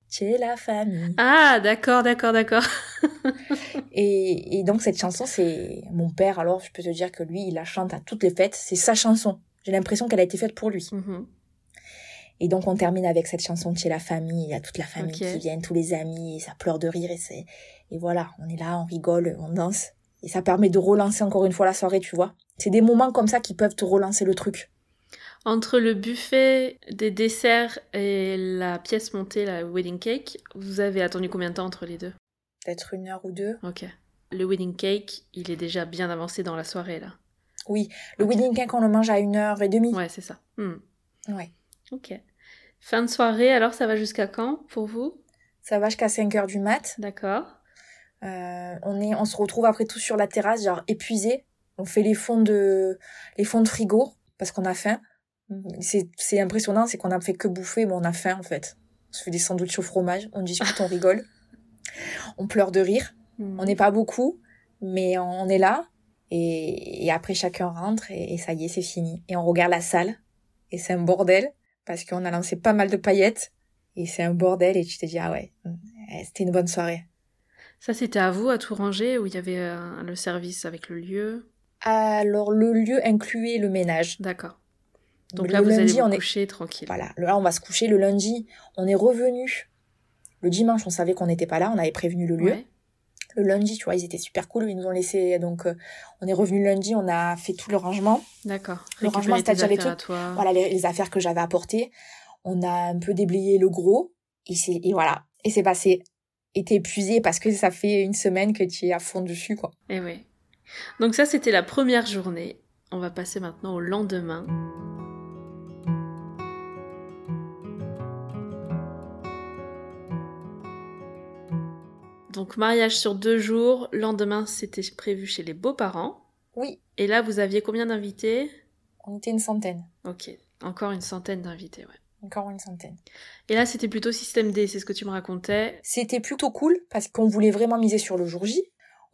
Tu es la famille? Ah, d'accord, d'accord, d'accord. Et, et donc, cette chanson, c'est mon père. Alors, je peux te dire que lui, il la chante à toutes les fêtes. C'est sa chanson. J'ai l'impression qu'elle a été faite pour lui. Mhm. Et donc, on termine avec cette chanson Tu es la famille. Il y a toute la famille qui vient, tous les amis. Et ça pleure de rire. Et, c'est... et voilà, on est là, on rigole, on danse. Et ça permet de relancer encore une fois la soirée, tu vois. C'est des moments comme ça qui peuvent te relancer le truc. Entre le buffet des desserts et la pièce montée, la wedding cake, vous avez attendu combien de temps entre les deux? Peut-être une heure ou deux. Ok. Le wedding cake, il est déjà bien avancé dans la soirée là. Oui, le wedding cake, on le mange à une heure et demie. Ouais, c'est ça. Hmm. Ouais. Ok. Fin de soirée, alors ça va jusqu'à quand pour vous? Ça va jusqu'à 5 heures du mat. D'accord. Euh, on est, on se retrouve après tout sur la terrasse, genre épuisé. On fait les fonds de, les fonds de frigo parce qu'on a faim. C'est, c'est impressionnant, c'est qu'on a fait que bouffer, mais on a faim en fait. On se fait des sandwichs au fromage, on discute, on rigole, on pleure de rire. Hmm. On n'est pas beaucoup, mais on est là. Et, et après chacun rentre et, et ça y est, c'est fini. Et on regarde la salle et c'est un bordel parce qu'on a lancé pas mal de paillettes et c'est un bordel et tu te dis ah ouais, eh, c'était une bonne soirée. Ça, c'était à vous à tout ranger où il y avait euh, le service avec le lieu? Alors le lieu incluait le ménage. D'accord. Donc Le là, vous allez lundi, vous on est- coucher tranquille. Voilà, là on va se coucher le lundi. On est revenu. Le dimanche, on savait qu'on n'était pas là, on avait prévenu le lieu. Ouais. Le lundi, tu vois, ils étaient super cool, ils nous ont laissé. Donc, euh, on est revenu lundi, on a fait tout le rangement. D'accord. Le rangement, Récupérer c'est-à-dire les trucs-. Voilà les, les affaires que j'avais apportées. On a un peu déblayé le gros. Et, c'est, et voilà. Et c'est passé. et t'es épuisé parce que ça fait une semaine que tu es à fond dessus, quoi. Et oui. Donc ça, c'était la première journée. On va passer maintenant au lendemain. Donc mariage sur deux jours, lendemain c'était prévu chez les beaux-parents. Oui. Et là vous aviez combien d'invités? On était une centaine. Ok, encore une centaine d'invités, ouais. Encore une centaine. Et là c'était plutôt système D, c'est ce que tu me racontais. C'était plutôt cool parce qu'on voulait vraiment miser sur le jour J.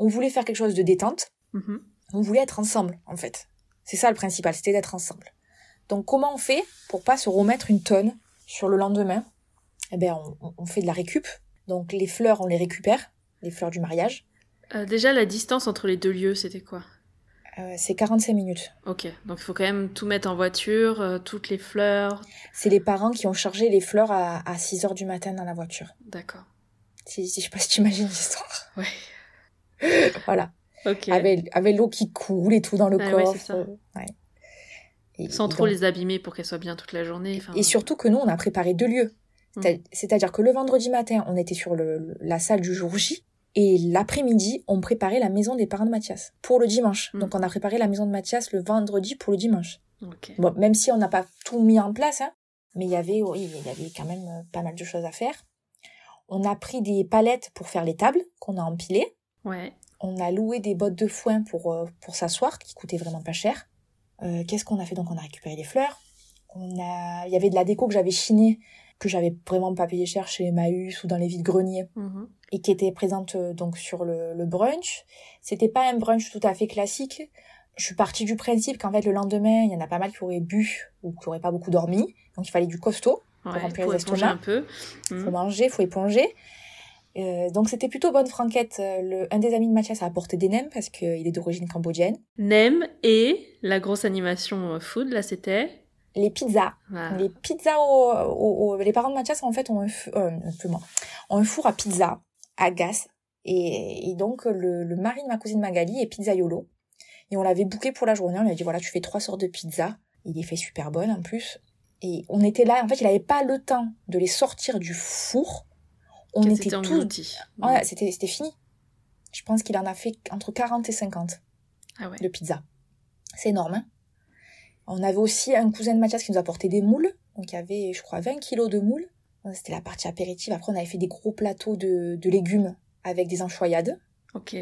On voulait faire quelque chose de détente. Mhm. On voulait être ensemble en fait. C'est ça le principal, c'était d'être ensemble. Donc comment on fait pour pas se remettre une tonne sur le lendemain? Eh on, on fait de la récup. Donc les fleurs on les récupère, les fleurs du mariage. Euh, déjà la distance entre les deux lieux c'était quoi? Euh, c'est 45 minutes. Ok, donc il faut quand même tout mettre en voiture, euh, toutes les fleurs. C'est les parents qui ont chargé les fleurs à, à 6 heures du matin dans la voiture. D'accord. Si, si je sais pas si tu imagines l'histoire. Ouais. Voilà. Ok. Avec, avec l'eau qui coule et tout dans le Ah ouais, coffre. c'est ça. euh, ouais. Et- Sans et trop donc- les abîmer pour qu'elles soient bien toute la journée. Et surtout que nous, on a préparé deux lieux. C'est- C'est-à-dire que le vendredi matin, on était sur le, la salle du jour J. Et l'après-midi, on préparait la maison des parents de Mathias pour le dimanche. Mm. Donc on a préparé la maison de Mathias le vendredi pour le dimanche. Bon, même si on n'a pas tout mis en place, hein, mais il y avait, oui, il y avait quand même euh, pas mal de choses à faire. On a pris des palettes pour faire les tables qu'on a empilées. Ouais. On a loué des bottes de foin pour, euh, pour s'asseoir, qui coûtaient vraiment pas cher. Euh, Qu'est-ce qu'on a fait? Donc on a récupéré des fleurs. On a, il y avait de la déco que j'avais chinée, que j'avais vraiment pas payé cher chez Emmaüs ou dans les vides greniers, Mhm. et qui était présente euh, donc sur le, le brunch. C'était pas un brunch tout à fait classique. Je suis partie du principe qu'en fait le lendemain, il y en a pas mal qui auraient bu ou qui auraient pas beaucoup dormi, donc il fallait du costaud. Ouais, remplir pour les estomacs. un peu. Faut Mhm. manger, faut éponger. Euh, donc c'était plutôt bonne franquette. Le, un des amis de Mathias a apporté des nems parce qu'il est d'origine cambodgienne. Nem et la grosse animation euh, food, là c'était. Les pizzas. Les pizzas au, au- au- les parents de Mathias en fait ont un, euh, ont un four à pizza à gaz et, et donc le, le mari de ma cousine Magali est pizzaiolo et on l'avait booké pour la journée. On lui a dit voilà tu fais trois sortes de pizza. Il les fait super bonnes en plus. Et on était là. En fait il avait pas le temps de les sortir du four. On était étaient tous. Ouais, c'était, c'était fini. Je pense qu'il en a fait entre 40 et 50 Ah ouais. de pizza. C'est énorme, hein On avait aussi un cousin de Mathias qui nous a apporté des moules. Donc il y avait, je crois, 20 kilos de moules. C'était la partie apéritive. Après, on avait fait des gros plateaux de, de légumes avec des enchoyades. Ok.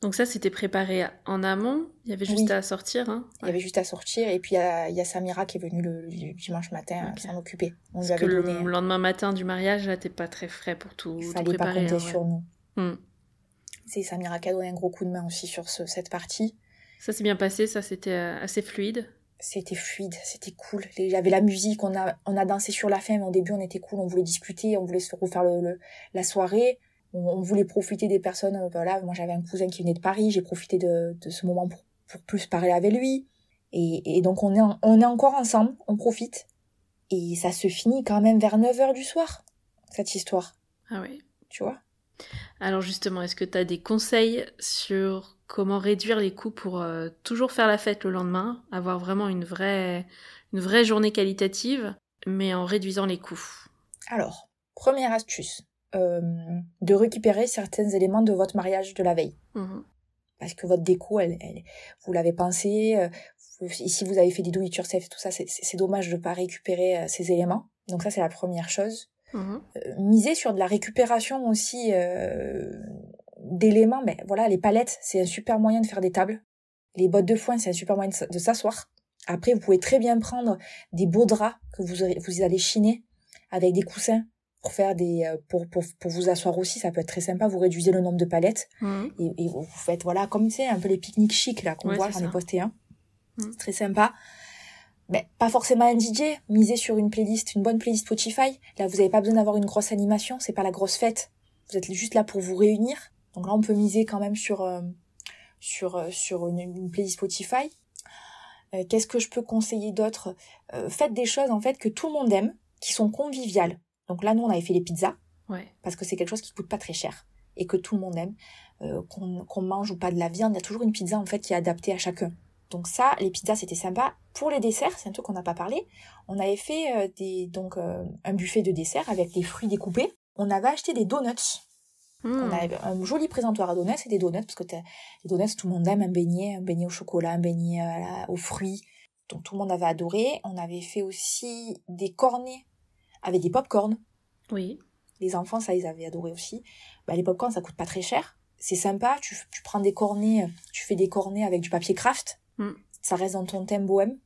Donc ça c'était préparé en amont. Il y avait juste Oui. à sortir. Hein. Il y avait juste à sortir. Et puis, il y a, il y a Samira qui est venue le, le dimanche matin Ok. s'en occuper. On lui Parce que avait le donné. lendemain matin du mariage, là t'es pas très frais pour tout, Il tout fallait pas préparer. compter hein, ouais. sur nous. Hmm. C'est Samira qui a donné un gros coup de main aussi sur ce- cette partie. Ça s'est bien passé, ça c'était euh, assez fluide. C'était fluide, c'était cool. Il y avait la musique, on a, on a dansé sur la fin, mais au début on était cool, on voulait discuter, on voulait se refaire le, le- la soirée. On, on voulait profiter des personnes. euh, Voilà, moi j'avais un cousin qui venait de Paris, j'ai profité de, de ce moment pour, pour plus parler avec lui. Et, et donc on est, en- on est encore ensemble, on profite. Et ça se finit quand même vers 9h du soir, cette histoire, Ah oui. tu vois? Alors justement, est-ce que tu as des conseils sur comment réduire les coûts pour euh, toujours faire la fête le lendemain, avoir vraiment une vraie, une vraie journée qualitative, mais en réduisant les coûts? Alors, première astuce, euh, de récupérer certains éléments de votre mariage de la veille. Mhm. parce que votre déco, elle, elle- vous l'avez pensé. euh, vous- si vous avez fait des do it yourself, tout ça, c'est- dommage de pas récupérer euh, ces éléments. Donc ça, c'est la première chose. Mhm. Euh, miser sur de la récupération aussi euh, d'éléments. Mais voilà, les palettes, c'est un super moyen de faire des tables. Les bottes de foin, c'est un super moyen de s'asseoir. Après, vous pouvez très bien prendre des beaux draps que vous, aurez- vous allez chiner avec des coussins pour faire des euh, pour, pour, pour vous asseoir aussi. Ça peut être très sympa. Vous réduisez le nombre de palettes Mhm. et, et vous faites voilà comme c'est un peu les pique-niques chics là qu'on Ouais, voit j'en ai posté un Mm. c'est très sympa mais pas forcément un DJ misez sur une playlist une bonne playlist Spotify. Là vous n'avez pas besoin d'avoir une grosse animation c'est pas la grosse fête. Vous êtes juste là pour vous réunir. Donc là on peut miser quand même sur euh, sur euh, sur une, une playlist Spotify. Euh, qu'est-ce que je peux conseiller d'autre? Euh, faites des choses en fait que tout le monde aime qui sont conviviales. Donc là nous on avait fait les pizzas. Ouais. parce que c'est quelque chose qui coûte pas très cher et que tout le monde aime, euh, qu'on qu'on mange ou pas de la viande, il y a toujours une pizza en fait qui est adaptée à chacun. Donc ça, les pizzas c'était sympa. Pour les desserts, c'est un truc qu'on n'a pas parlé. On avait fait euh, des donc euh, un buffet de desserts avec des fruits découpés. On avait acheté des donuts On Hmm. avait un joli présentoir à donuts et des donuts, parce que les donuts, tout le monde aime un beignet, un beignet au chocolat, un beignet la- aux fruits. Donc tout le monde avait adoré. On avait fait aussi des cornets avec des pop-corn. Oui. Les enfants, ça, ils avaient adoré aussi. Bah, les pop-corn, ça coûte pas très cher. C'est sympa. Tu, tu prends des cornets, tu fais des cornets avec du papier craft. Mm. Ça reste dans ton thème bohème?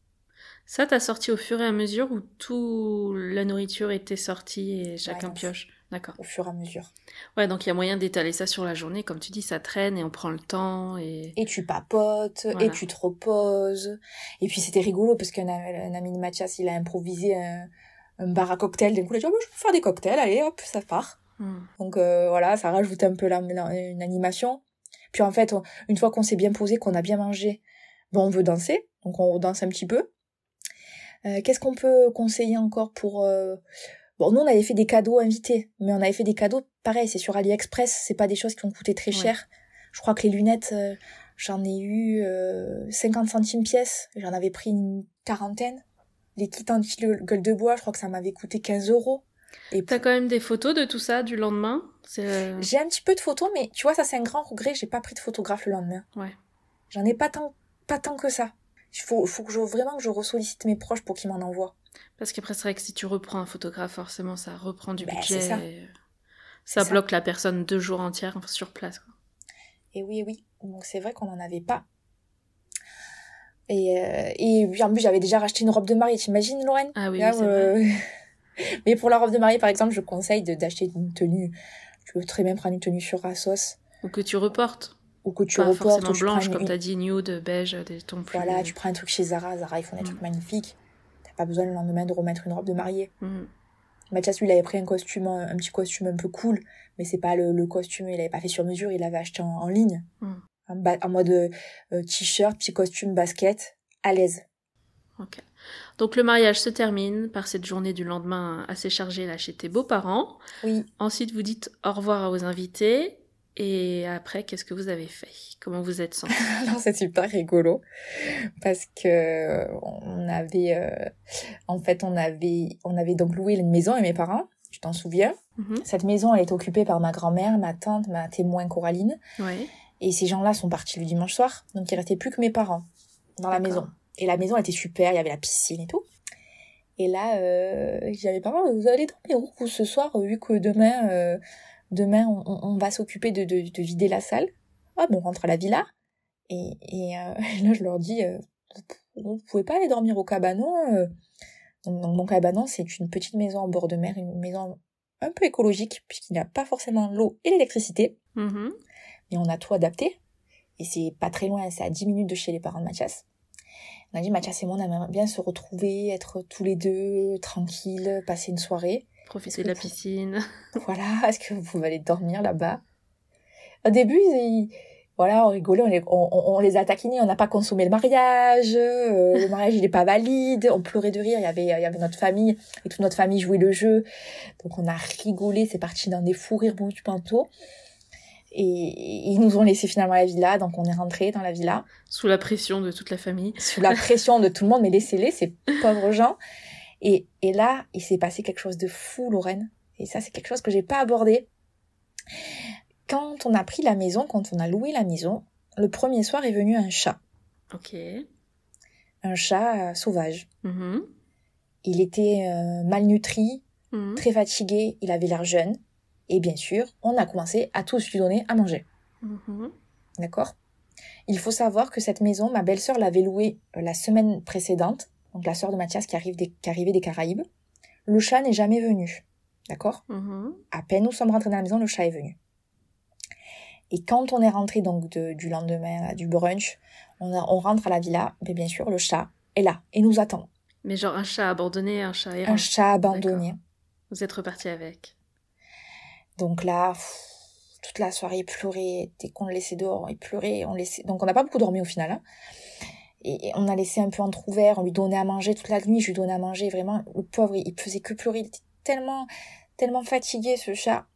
Ça, t'as sorti au fur et à mesure où toute la nourriture était sortie et chacun pioche? D'accord. au fur et à mesure. Ouais, donc il y a moyen d'étaler ça sur la journée. Comme tu dis, ça traîne et on prend le temps et... Et tu papotes, Voilà. et tu te reposes. Et puis c'était rigolo parce qu'un un ami de Mathias, il a improvisé un, un bar à cocktails. D'un coup, il a dit, oh, bah, je peux faire des cocktails, allez, hop, ça part. Hmm. Donc euh, voilà, ça rajoute un peu la, la- une animation. Puis en fait, on- une fois qu'on s'est bien posé, qu'on a bien mangé, bon, on veut danser, donc on danse un petit peu. Euh, Qu'est-ce qu'on peut conseiller encore pour... euh, Bon, nous, on avait fait des cadeaux invités, mais on avait fait des cadeaux, pareil, c'est sur AliExpress, c'est pas des choses qui ont coûté très Ouais. cher. Je crois que les lunettes, euh, j'en ai eu euh, 50 centimes pièce, j'en avais pris une quarantaine. Les kits anti-gueule de bois, je crois que ça m'avait coûté 15 euros. Et T'as quand même des photos de tout ça du lendemain? Euh, J'ai un petit peu de photos, mais tu vois, ça c'est un grand regret, j'ai pas pris de photographe le lendemain. Ouais. J'en ai pas tant, pas tant que ça. Il faut, faut que je, vraiment que je ressollicite mes proches pour qu'ils m'en envoient. Parce qu'après, c'est vrai que si tu reprends un photographe, forcément, ça reprend du Bah, budget. c'est ça. et, Ça ça. bloque la personne deux jours entiers sur place. quoi. Et oui, oui. Donc c'est vrai qu'on en avait pas. Et, euh, et en plus, j'avais déjà racheté une robe de mariée, t'imagines, Lorraine? Ah oui, Là, oui, euh, vrai. Mais pour la robe de mariée, par exemple, je conseille d'acheter une tenue. Tu peux très bien prendre une tenue sur Assos, Ou que tu reportes. Ou que tu Pas reportes. forcément ou tu blanche, comme une- t'as dit, nude, beige, des tons plus... Voilà, tu prends un truc chez Zara. Zara, ils font des Mm. trucs magnifiques. T'as pas besoin le lendemain de remettre une robe de mariée. Mhm. Mathias, lui, il avait pris un costume, un, petit costume un peu cool, mais c'est pas le, le costume, il avait pas fait sur mesure, il l'avait acheté en, en ligne. Mm. En, en mode euh, euh, t-shirt, petit costume, basket, à l'aise. Ok. Donc le mariage se termine par cette journée du lendemain assez chargée là chez tes beaux-parents. Oui. Ensuite, vous dites au revoir à vos invités. Et après, qu'est-ce que vous avez fait? Comment vous êtes senti Alors c'est super rigolo parce que on avait, euh, en fait, on avait, on avait donc loué une maison avec mes parents. Tu t'en souviens? Mhm. Cette maison, elle est occupée par ma grand-mère, ma tante, ma témoin Coraline. Ouais. Et ces gens-là sont partis le dimanche soir, donc il restait plus que mes parents dans la maison. Et la maison elle était super, il y avait la piscine et tout. Et là, euh, j'avais pas vous allez dormir où ce soir, vu que demain, euh, demain on, on- on va s'occuper de, de, de vider la salle. Ah bon, on rentre à la villa. Et, et euh, là, je leur dis, euh, vous pouvez pas aller dormir au cabanon. euh. Donc, donc, mon cabanon, c'est une petite maison en bord de mer, une maison un peu écologique, puisqu'il n'y a pas forcément l'eau et l'électricité Mhm. mais on a tout adapté. Et c'est pas très loin, c'est à 10 minutes de chez les parents de Mathias. On a dit, Mathias et moi, on aimerait bien se retrouver, être tous les deux, tranquilles, passer une soirée. Profiter de la piscine. Voilà, est-ce que vous pouvez aller dormir là-bas? Au début, ils- voilà, on rigolait, on les, on, on- les a taquinés, on n'a pas consommé le mariage, euh, le mariage il est pas valide, on pleurait de rire, il y avait, il y avait notre famille, et toute notre famille jouait le jeu. Donc on a rigolé, c'est parti dans des fous rires bons du panto. Et, et ils nous ont laissé finalement la villa, donc on est rentré dans la villa, Sous la pression de toute la famille. sous la pression de tout le monde, mais laissez-les, ces pauvres gens. Et, et là, il s'est passé quelque chose de fou, Lorraine. Et ça, c'est quelque chose que j'ai pas abordé. Quand on a pris la maison, quand on a loué la maison, le premier soir est venu un chat. Ok. Un chat euh, sauvage. Mhm. Il était euh, malnutri, Mhm. très fatigué, il avait l'air jeune. Et bien sûr, on a commencé à tous lui donner à manger. Mhm. D'accord? Il faut savoir que cette maison, ma belle-sœur l'avait louée euh, la semaine précédente, donc la sœur de Mathias qui, arrive des, qui arrivait des Caraïbes. Le chat n'est jamais venu. D'accord? Mhm. À peine nous sommes rentrés dans la maison, le chat est venu. Et quand on est rentré donc de- du lendemain, du brunch, on, a- on rentre à la villa, mais bien sûr, le chat est là et nous attend. Mais genre un chat abandonné, un chat errant. Un chat abandonné. Vous êtes reparti avec. Donc là, pff, toute la soirée, il pleurait. Dès qu'on le laissait dehors, il pleurait. On laissait... Donc on n'a pas beaucoup dormi au final. hein. Et et on a laissé un peu entrouvert. On lui donnait à manger toute la nuit. Je lui donnais à manger. Vraiment, le pauvre, il il faisait que pleurer. Il était tellement, tellement fatigué, ce chat.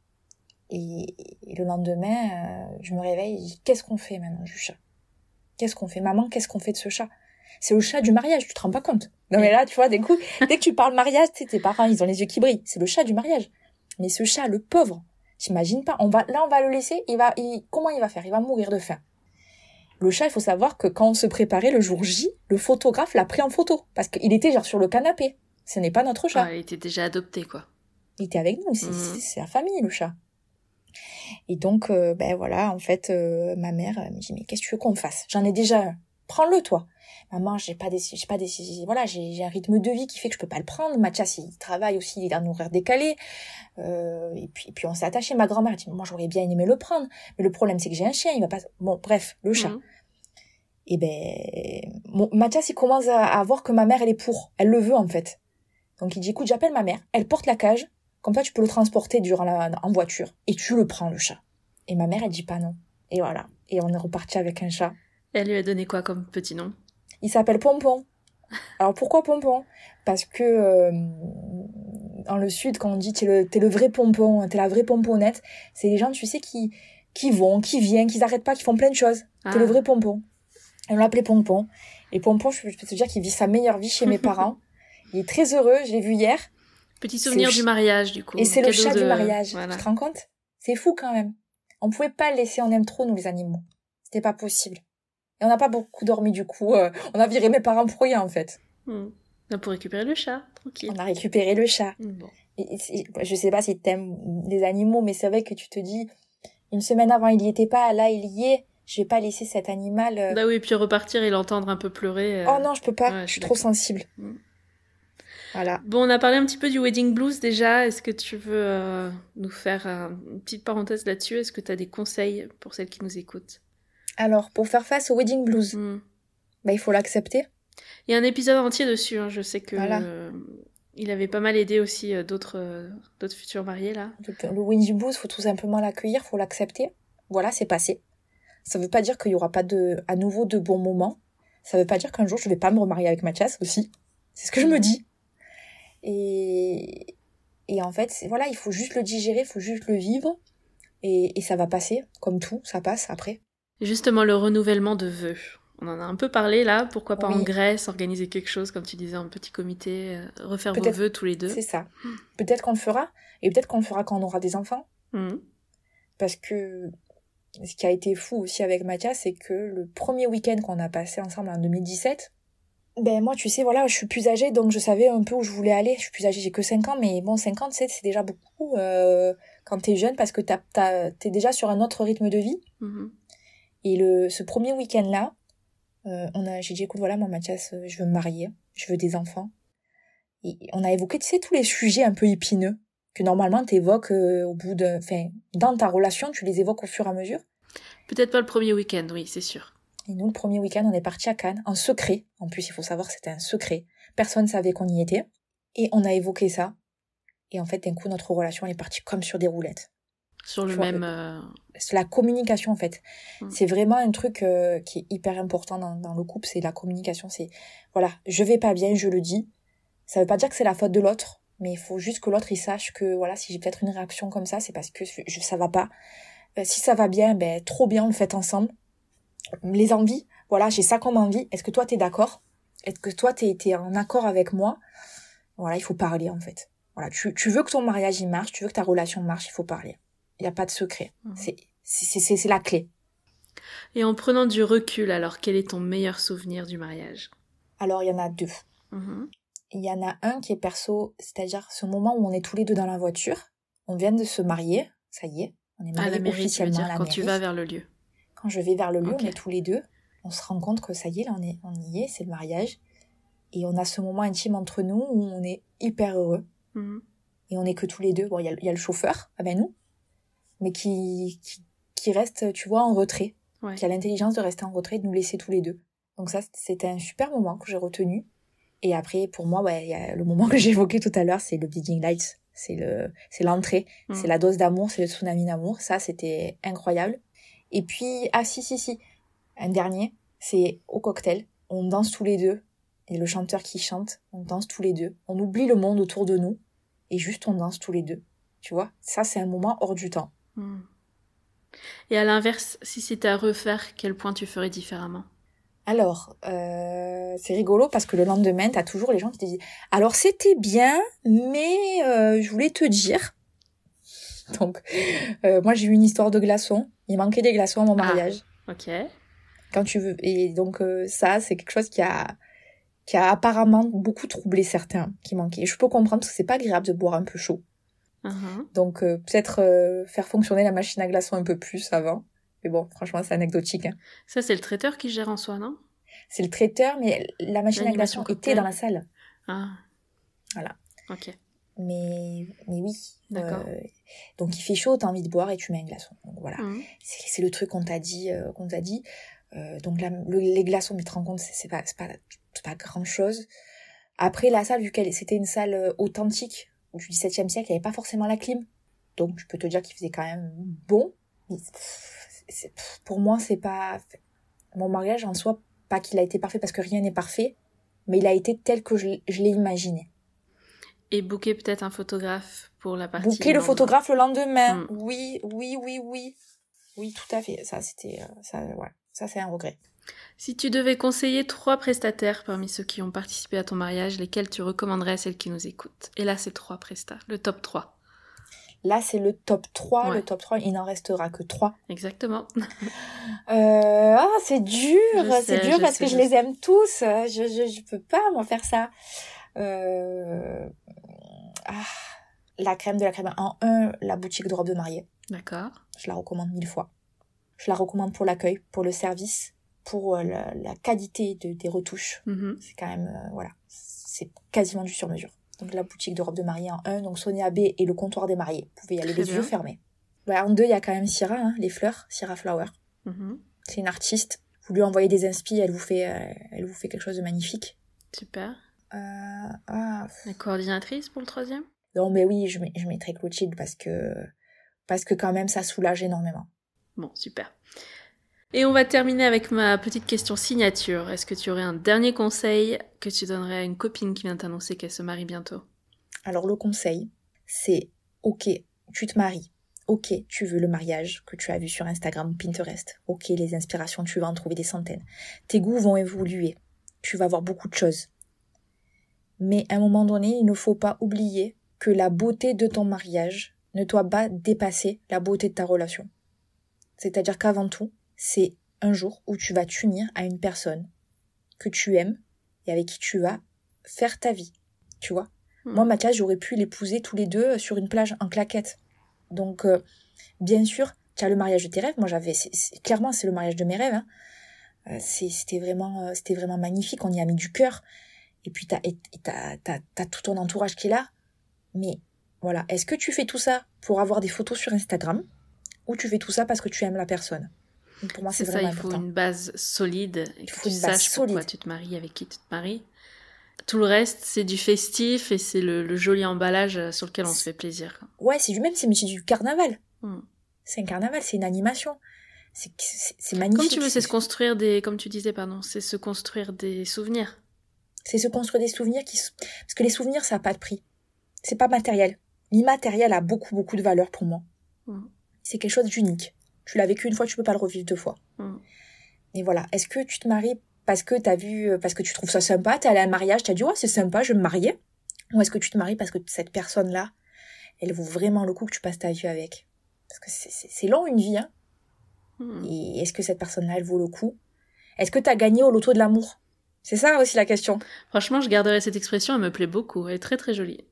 Et, et le lendemain, euh, je me réveille. Je dis, qu'est-ce qu'on fait maintenant du chat? Qu'est-ce qu'on fait? Maman, qu'est-ce qu'on fait de ce chat? C'est le chat du mariage, tu te rends pas compte? Non mais là, tu vois, dès, coup, dès que tu parles mariage, tes parents, ils ont les yeux qui brillent. C'est le chat du mariage. Mais ce chat, le pauvre, T'imagines pas On va là, on va le laisser. Il va, il, comment il va faire? Il va mourir de faim. Le chat, il faut savoir que quand on se préparait le jour J, le photographe l'a pris en photo parce qu'il était genre sur le canapé. Ce n'est pas notre chat. Il était déjà adopté, quoi. Il était avec nous. C'est c'est la famille, le chat. Et donc, euh, ben voilà, en fait, euh, ma mère me dit mais qu'est-ce que tu veux qu'on fasse? J'en ai déjà un. Prends-le toi. Maman, j'ai pas des, j'ai pas des, voilà, j'ai j'ai un rythme de vie qui fait que je peux pas le prendre. Mathias, il travaille aussi, il est en horaire décalé. Euh, et puis, et puis on s'est attaché. Ma grand-mère dit moi j'aurais bien aimé le prendre, mais le problème c'est que j'ai un chien, il va pas. Bon, bref, le chat. Mhm. Et ben, mon, Mathias, il commence à, à voir que ma mère, elle est pour. Elle le veut, en fait. Donc, il dit, écoute, j'appelle ma mère. Elle porte la cage. Comme ça, tu peux le transporter durant la, en voiture. Et tu le prends, le chat. Et ma mère, elle dit pas non. Et voilà. Et on est reparti avec un chat. Elle lui a donné quoi comme petit nom? Il s'appelle Pompon. Alors, pourquoi Pompon? Parce que, euh, dans le sud, quand on dit t'es le, t'es le vrai pompon, t'es la vraie pomponnette, c'est les gens, tu sais, qui, qui vont, qui viennent, qui s'arrêtent pas, qui font plein de choses. Ah. T'es le vrai pompon. On l'appelait Pompon. Et Pompon, je peux te dire qu'il vit sa meilleure vie chez mes parents. Il est très heureux, je l'ai vu hier. Petit souvenir du mariage, du coup. Et c'est le chat de- du mariage. Voilà. Tu te rends compte? C'est fou quand même. On pouvait pas le laisser, on aime trop nous les animaux. C'était pas possible. Et on n'a pas beaucoup dormi du coup. euh, on a viré mes parents pour rien en fait. Hmm. Pour récupérer le chat, tranquille. On a récupéré le chat. Bon. Et- et- je sais pas si t'aimes les animaux, mais c'est vrai que tu te dis, une semaine avant il y était pas, là il y est. Je vais pas laisser cet animal. euh, Bah oui, puis repartir et l'entendre un peu pleurer. euh. Oh non, je peux pas. Ouais, je suis trop sensible. Mm. Voilà. Bon, on a parlé un petit peu du wedding blues déjà. Est-ce que tu veux euh, nous faire une petite parenthèse là-dessus? Est-ce que tu as des conseils pour celles qui nous écoutent? Alors, pour faire face au wedding blues, Hmm. bah, il faut l'accepter. Il y a un épisode entier dessus. hein. Je sais que Voilà. euh, il avait pas mal aidé aussi d'autres d'autres futurs mariés là. Le wedding blues, faut tout simplement l'accueillir, faut l'accepter. Voilà, c'est passé. Ça veut pas dire qu'il y aura pas de, à nouveau de bons moments. Ça veut pas dire qu'un jour je vais pas me remarier avec Mathias aussi. C'est ce que je me dis. Et, et en fait, voilà, il faut juste le digérer, il faut juste le vivre. Et, et ça va passer, comme tout, ça passe après. Justement, le renouvellement de vœux. On en a un peu parlé là. Pourquoi pas en. Grèce, organiser quelque chose, comme tu disais, en petit comité, euh, refaire vos vœux tous les deux. C'est ça. Peut-être qu'on le fera. Et peut-être qu'on le fera quand on aura des enfants. Hmm. parce que ce qui a été fou aussi avec Mathias, c'est que le premier week-end qu'on a passé ensemble en 2017, ben moi, tu sais, voilà, je suis plus âgée, donc je savais un peu où je voulais aller. Je suis plus âgée, j'ai que 5 ans, mais bon, 5 ans, tu sais, c'est déjà beaucoup euh, quand t'es jeune, parce que t'es déjà sur un autre rythme de vie. Mhm. Et le, ce premier week-end-là, euh, on a, j'ai dit, écoute, voilà, moi, Mathias, euh, je veux me marier, je veux des enfants. Et on a évoqué, tu sais, tous les sujets un peu épineux que normalement t'évoques euh, au bout de, enfin, dans ta relation, tu les évoques au fur et à mesure? Peut-être pas le premier week-end, oui, c'est sûr. Et nous, le premier week-end, on est parti à Cannes, en secret. En plus, il faut savoir c'était un secret. Personne savait qu'on y était. Et on a évoqué ça. Et en fait, d'un coup, notre relation, elle est partie comme sur des roulettes. Sur le Tu même. euh, C'est la communication, en fait. Mm. C'est vraiment un truc euh, qui est hyper important dans, dans le couple, c'est la communication. C'est, voilà, je vais pas bien, je le dis. Ça veut pas dire que c'est la faute de l'autre, mais il faut juste que l'autre, il sache que, voilà, si j'ai peut-être une réaction comme ça, c'est parce que je, ça va pas. Euh, si ça va bien, ben, trop bien, on le fait ensemble. Les envies, voilà, j'ai ça comme envie. Est-ce que toi, t'es d'accord? Est-ce que toi, t'es, t'es en accord avec moi? Voilà, il faut parler, en fait. Voilà, tu, tu veux que ton mariage, il marche, tu veux que ta relation marche, il faut parler. Il n'y a pas de secret. Mhm. C'est, c'est, c'est, c'est la clé. Et en prenant du recul, alors quel est ton meilleur souvenir du mariage? Alors, il y en a deux. Mhm. Il y en a un qui est perso, c'est-à-dire ce moment où on est tous les deux dans la voiture. On vient de se marier, ça y est. On est À mariés la mairie, tu veux officiellement dire, à la quand tu vas vers le lieu. Quand je vais vers le lieu, on est tous les deux. On se rend compte que ça y est, là, on, est, on y est, c'est le mariage. Et on a ce moment intime entre nous où on est hyper heureux. Mhm. Et on est que tous les deux. Bon, il y a, il y a le chauffeur, ah ben nous, mais qui, qui, qui reste, tu vois, en retrait. Ouais. Qui a l'intelligence de rester en retrait, de nous laisser tous les deux. Donc ça, c'était un super moment que j'ai retenu. Et après, pour moi, ouais, il y a le moment que j'ai évoqué tout à l'heure, c'est le Bleeding Lights. C'est le, c'est l'entrée. Mhm. C'est la dose d'amour, c'est le tsunami d'amour. Ça, c'était incroyable. Et puis, ah si, si, si. Un dernier, c'est au cocktail. On danse tous les deux. Et le chanteur qui chante, on danse tous les deux. On oublie le monde autour de nous. Et juste, on danse tous les deux. Tu vois? Ça, c'est un moment hors du temps. Mhm. Et à l'inverse, si c'était à refaire, quel point tu ferais différemment? Alors, euh, c'est rigolo parce que le lendemain, t'as toujours les gens qui te disent « Alors, c'était bien, mais euh, je voulais te dire... » Donc, euh, moi, j'ai eu une histoire de glaçons. Il manquait des glaçons à mon Ah. mariage. Ok. Quand tu veux. Et donc, euh, ça, c'est quelque chose qui a, qui a apparemment beaucoup troublé certains qui manquaient. Je peux comprendre parce que c'est pas agréable de boire un peu chaud. Mhm. Donc, euh, peut-être euh, faire fonctionner la machine à glaçons un peu plus avant. Mais bon, franchement, c'est anecdotique. hein. Ça, c'est le traiteur qui gère en soi, non? C'est le traiteur, mais la machine à glaçons était dans la salle. Ah. Voilà. Ok. Mais, mais oui. D'accord. Euh, donc, il fait chaud, t'as envie de boire et tu mets un glaçon. Donc, voilà. Mhm. c'est le truc qu'on t'a dit euh, qu'on t'a dit Euh, donc la- le- les glaçons mais tu te rends compte c'est pas pas pas grand chose après la salle vu qu'elle c'était une salle euh, authentique du XVIIe siècle il n'y avait pas forcément la clim donc je peux te dire qu'il faisait quand même bon mais pour moi c'est pas mon mariage en soi pas qu'il a été parfait parce que rien n'est parfait mais il a été tel que je, l'ai- je l'ai imaginé Et booker peut-être un photographe pour la partie. Bouquer le photographe le lendemain. Mm. Oui, oui, oui, oui. Oui, tout à fait. Ça, c'était, euh, ça, ouais. Ça, c'est un regret. Si tu devais conseiller trois prestataires parmi ceux qui ont participé à ton mariage, lesquels tu recommanderais à celles qui nous écoutent? Et là, c'est trois prestats, le top 3. Là, c'est le top 3. Ouais. Le top 3, il n'en restera que 3. Exactement. Euh, ah, c'est dur. C'est dur parce sais, que je je les aime tous. Je, je, je peux pas, moi, faire ça. Euh, ah, la crème de la crème. En un, la boutique de robe de mariée. D'accord. Je la recommande mille fois. Je la recommande pour l'accueil, pour le service, pour euh, la, la qualité de, des retouches. Mhm. c'est quand même euh, voilà c'est quasiment du sur mesure donc la boutique de robe de mariée en 1 donc Sonia B et le comptoir des mariés vous pouvez y aller Très les bien. yeux fermés ouais, en 2 il y a quand même Syrah hein, les fleurs Syrah Flower Mhm. c'est une artiste vous lui envoyez des inspi elle vous fait euh, elle vous fait quelque chose de magnifique Super. euh, ah La coordinatrice pour le troisième? Non mais oui je, mets- je mettrai Clotilde parce que parce que quand même ça soulage énormément Bon, super. Et on va terminer avec ma petite question signature. Est-ce que tu aurais un dernier conseil que tu donnerais à une copine qui vient t'annoncer qu'elle se marie bientôt? Alors le conseil, c'est ok, tu te maries. Ok, tu veux le mariage que tu as vu sur Instagram ou Pinterest. Ok, les inspirations, tu vas en trouver des centaines. Tes goûts vont évoluer. Tu vas voir beaucoup de choses. Mais à un moment donné, il ne faut pas oublier que la beauté de ton mariage ne doit pas dépasser la beauté de ta relation. C'est-à-dire qu'avant tout, c'est un jour où tu vas t'unir à une personne que tu aimes et avec qui tu vas faire ta vie. Tu vois Hmm. moi, Mathias, j'aurais pu l'épouser tous les deux sur une plage en claquette. Donc, euh, bien sûr, tu as le mariage de tes rêves. Moi, j'avais, clairement, c'est le mariage de mes rêves. hein. Euh, c'est- c'était vraiment, euh, c'était vraiment magnifique. On y a mis du cœur. Et puis, t'as, t'as tout ton entourage qui est là. Mais voilà, est-ce que tu fais tout ça pour avoir des photos sur Instagram ou tu fais tout ça parce que tu aimes la personne? Pour moi, c'est, ça, il faut une base solide et Il que faut tu une base saches pourquoi tu te maries, avec qui tu te maries. Tout le reste, c'est du festif et c'est le, le joli emballage euh, sur lequel on se fait plaisir. Ouais, c'est du même, c'est, du carnaval. Hmm. C'est un carnaval, c'est une animation. C'est, magnifique. Comme tu veux, c'est se construire des, comme tu disais, pardon, c'est se construire des souvenirs. C'est se construire des souvenirs qui... Parce que les souvenirs, ça n'a pas de prix. C'est pas matériel. L'immatériel a beaucoup, beaucoup de valeur pour moi. Mm. C'est quelque chose d'unique. Tu l'as vécu une fois, tu peux pas le revivre deux fois. Mm. Et voilà. Est-ce que tu te maries parce que t'as vu, euh, parce que tu trouves ça sympa, t'es allé à un mariage, t'as dit, ouais, c'est sympa, je vais me marier? Ou est-ce que tu te maries parce que cette personne-là, elle vaut vraiment le coup que tu passes ta vie avec? Parce que c'est- long une vie, hein. Hmm. Et est-ce que cette personne-là, elle vaut le coup? Est-ce que t'as gagné au loto de l'amour? C'est ça aussi la question. Franchement, je garderai cette expression, elle me plaît beaucoup, elle est très très jolie.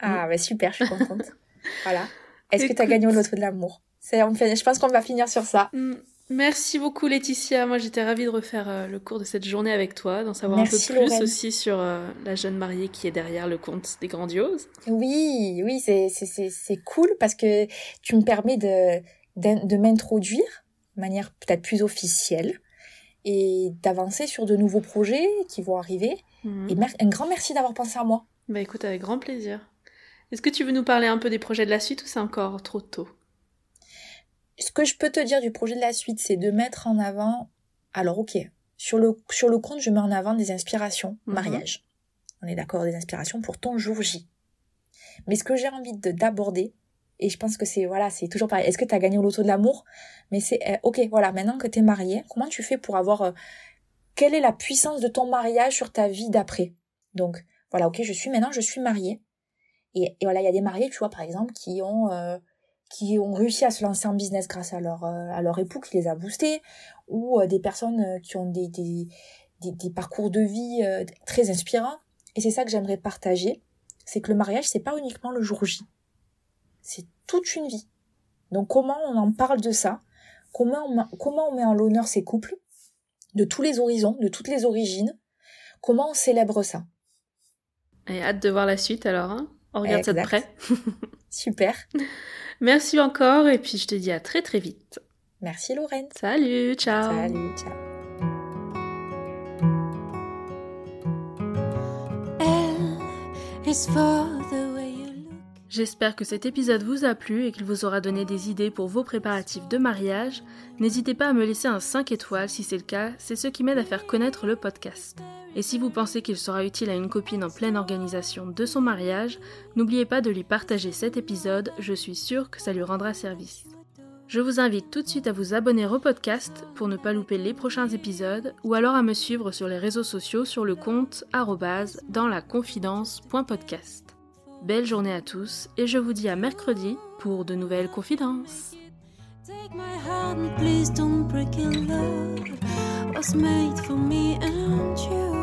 Ah, bah super, je suis contente. voilà. Est-ce que t'as gagné au loto de l'amour? On fait, je pense qu'on va finir sur ça. Hmm. Merci beaucoup Laetitia, moi j'étais ravie de refaire euh, le cours de cette journée avec toi, d'en savoir Merci, un peu plus Lorraine. aussi sur euh, la jeune mariée qui est derrière le conte des grandioses. Oui, oui, c'est, c'est, c'est, c'est cool parce que tu me permets de, de, de m'introduire de manière peut-être plus officielle et d'avancer sur de nouveaux projets qui vont arriver. Mhm. Et un grand merci d'avoir pensé à moi. Bah écoute, avec grand plaisir. Est-ce que tu veux nous parler un peu des projets de la suite ou c'est encore trop tôt? Ce que je peux te dire du projet de la suite, c'est de mettre en avant. Alors, ok, sur le, sur le compte, je mets en avant des inspirations Mhm. mariage. On est d'accord, des inspirations pour ton jour J. Mais ce que j'ai envie de d'aborder, et je pense que c'est voilà, c'est toujours pareil. Est-ce que tu as gagné au loto de l'amour? Mais c'est euh, ok, voilà. Maintenant que t'es marié, comment tu fais pour avoir euh, quelle est la puissance de ton mariage sur ta vie d'après? Donc voilà, ok, je suis maintenant, je suis mariée. Et, et voilà, il y a des mariés, tu vois, par exemple, qui ont euh, qui ont réussi à se lancer en business grâce à leur, euh, à leur époux qui les a boostés, ou euh, des personnes euh, qui ont des, des, des, parcours de vie très inspirants. Et c'est ça que j'aimerais partager, c'est que le mariage, c'est pas uniquement le jour J. C'est toute une vie. Donc comment on en parle de ça? Comment on, comment on met en l'honneur ces couples de tous les horizons, de toutes les origines? Comment on célèbre ça? Et hâte de voir la suite alors. Hein on regarde ça de près. Super. Merci encore et puis je te dis à très très vite. Merci Lorraine. Salut, ciao. Salut, ciao. J'espère que cet épisode vous a plu et qu'il vous aura donné des idées pour vos préparatifs de mariage. N'hésitez pas à me laisser un 5 étoiles si c'est le cas, c'est ce qui m'aide à faire connaître le podcast. Et si vous pensez qu'il sera utile à une copine en pleine organisation de son mariage, n'oubliez pas de lui partager cet épisode, je suis sûre que ça lui rendra service. Je vous invite tout de suite à vous abonner au podcast pour ne pas louper les prochains épisodes ou alors à me suivre sur les réseaux sociaux sur le compte dans la confidence.podcast. Belle journée à tous et je vous dis à mercredi pour de nouvelles confidences. for me and.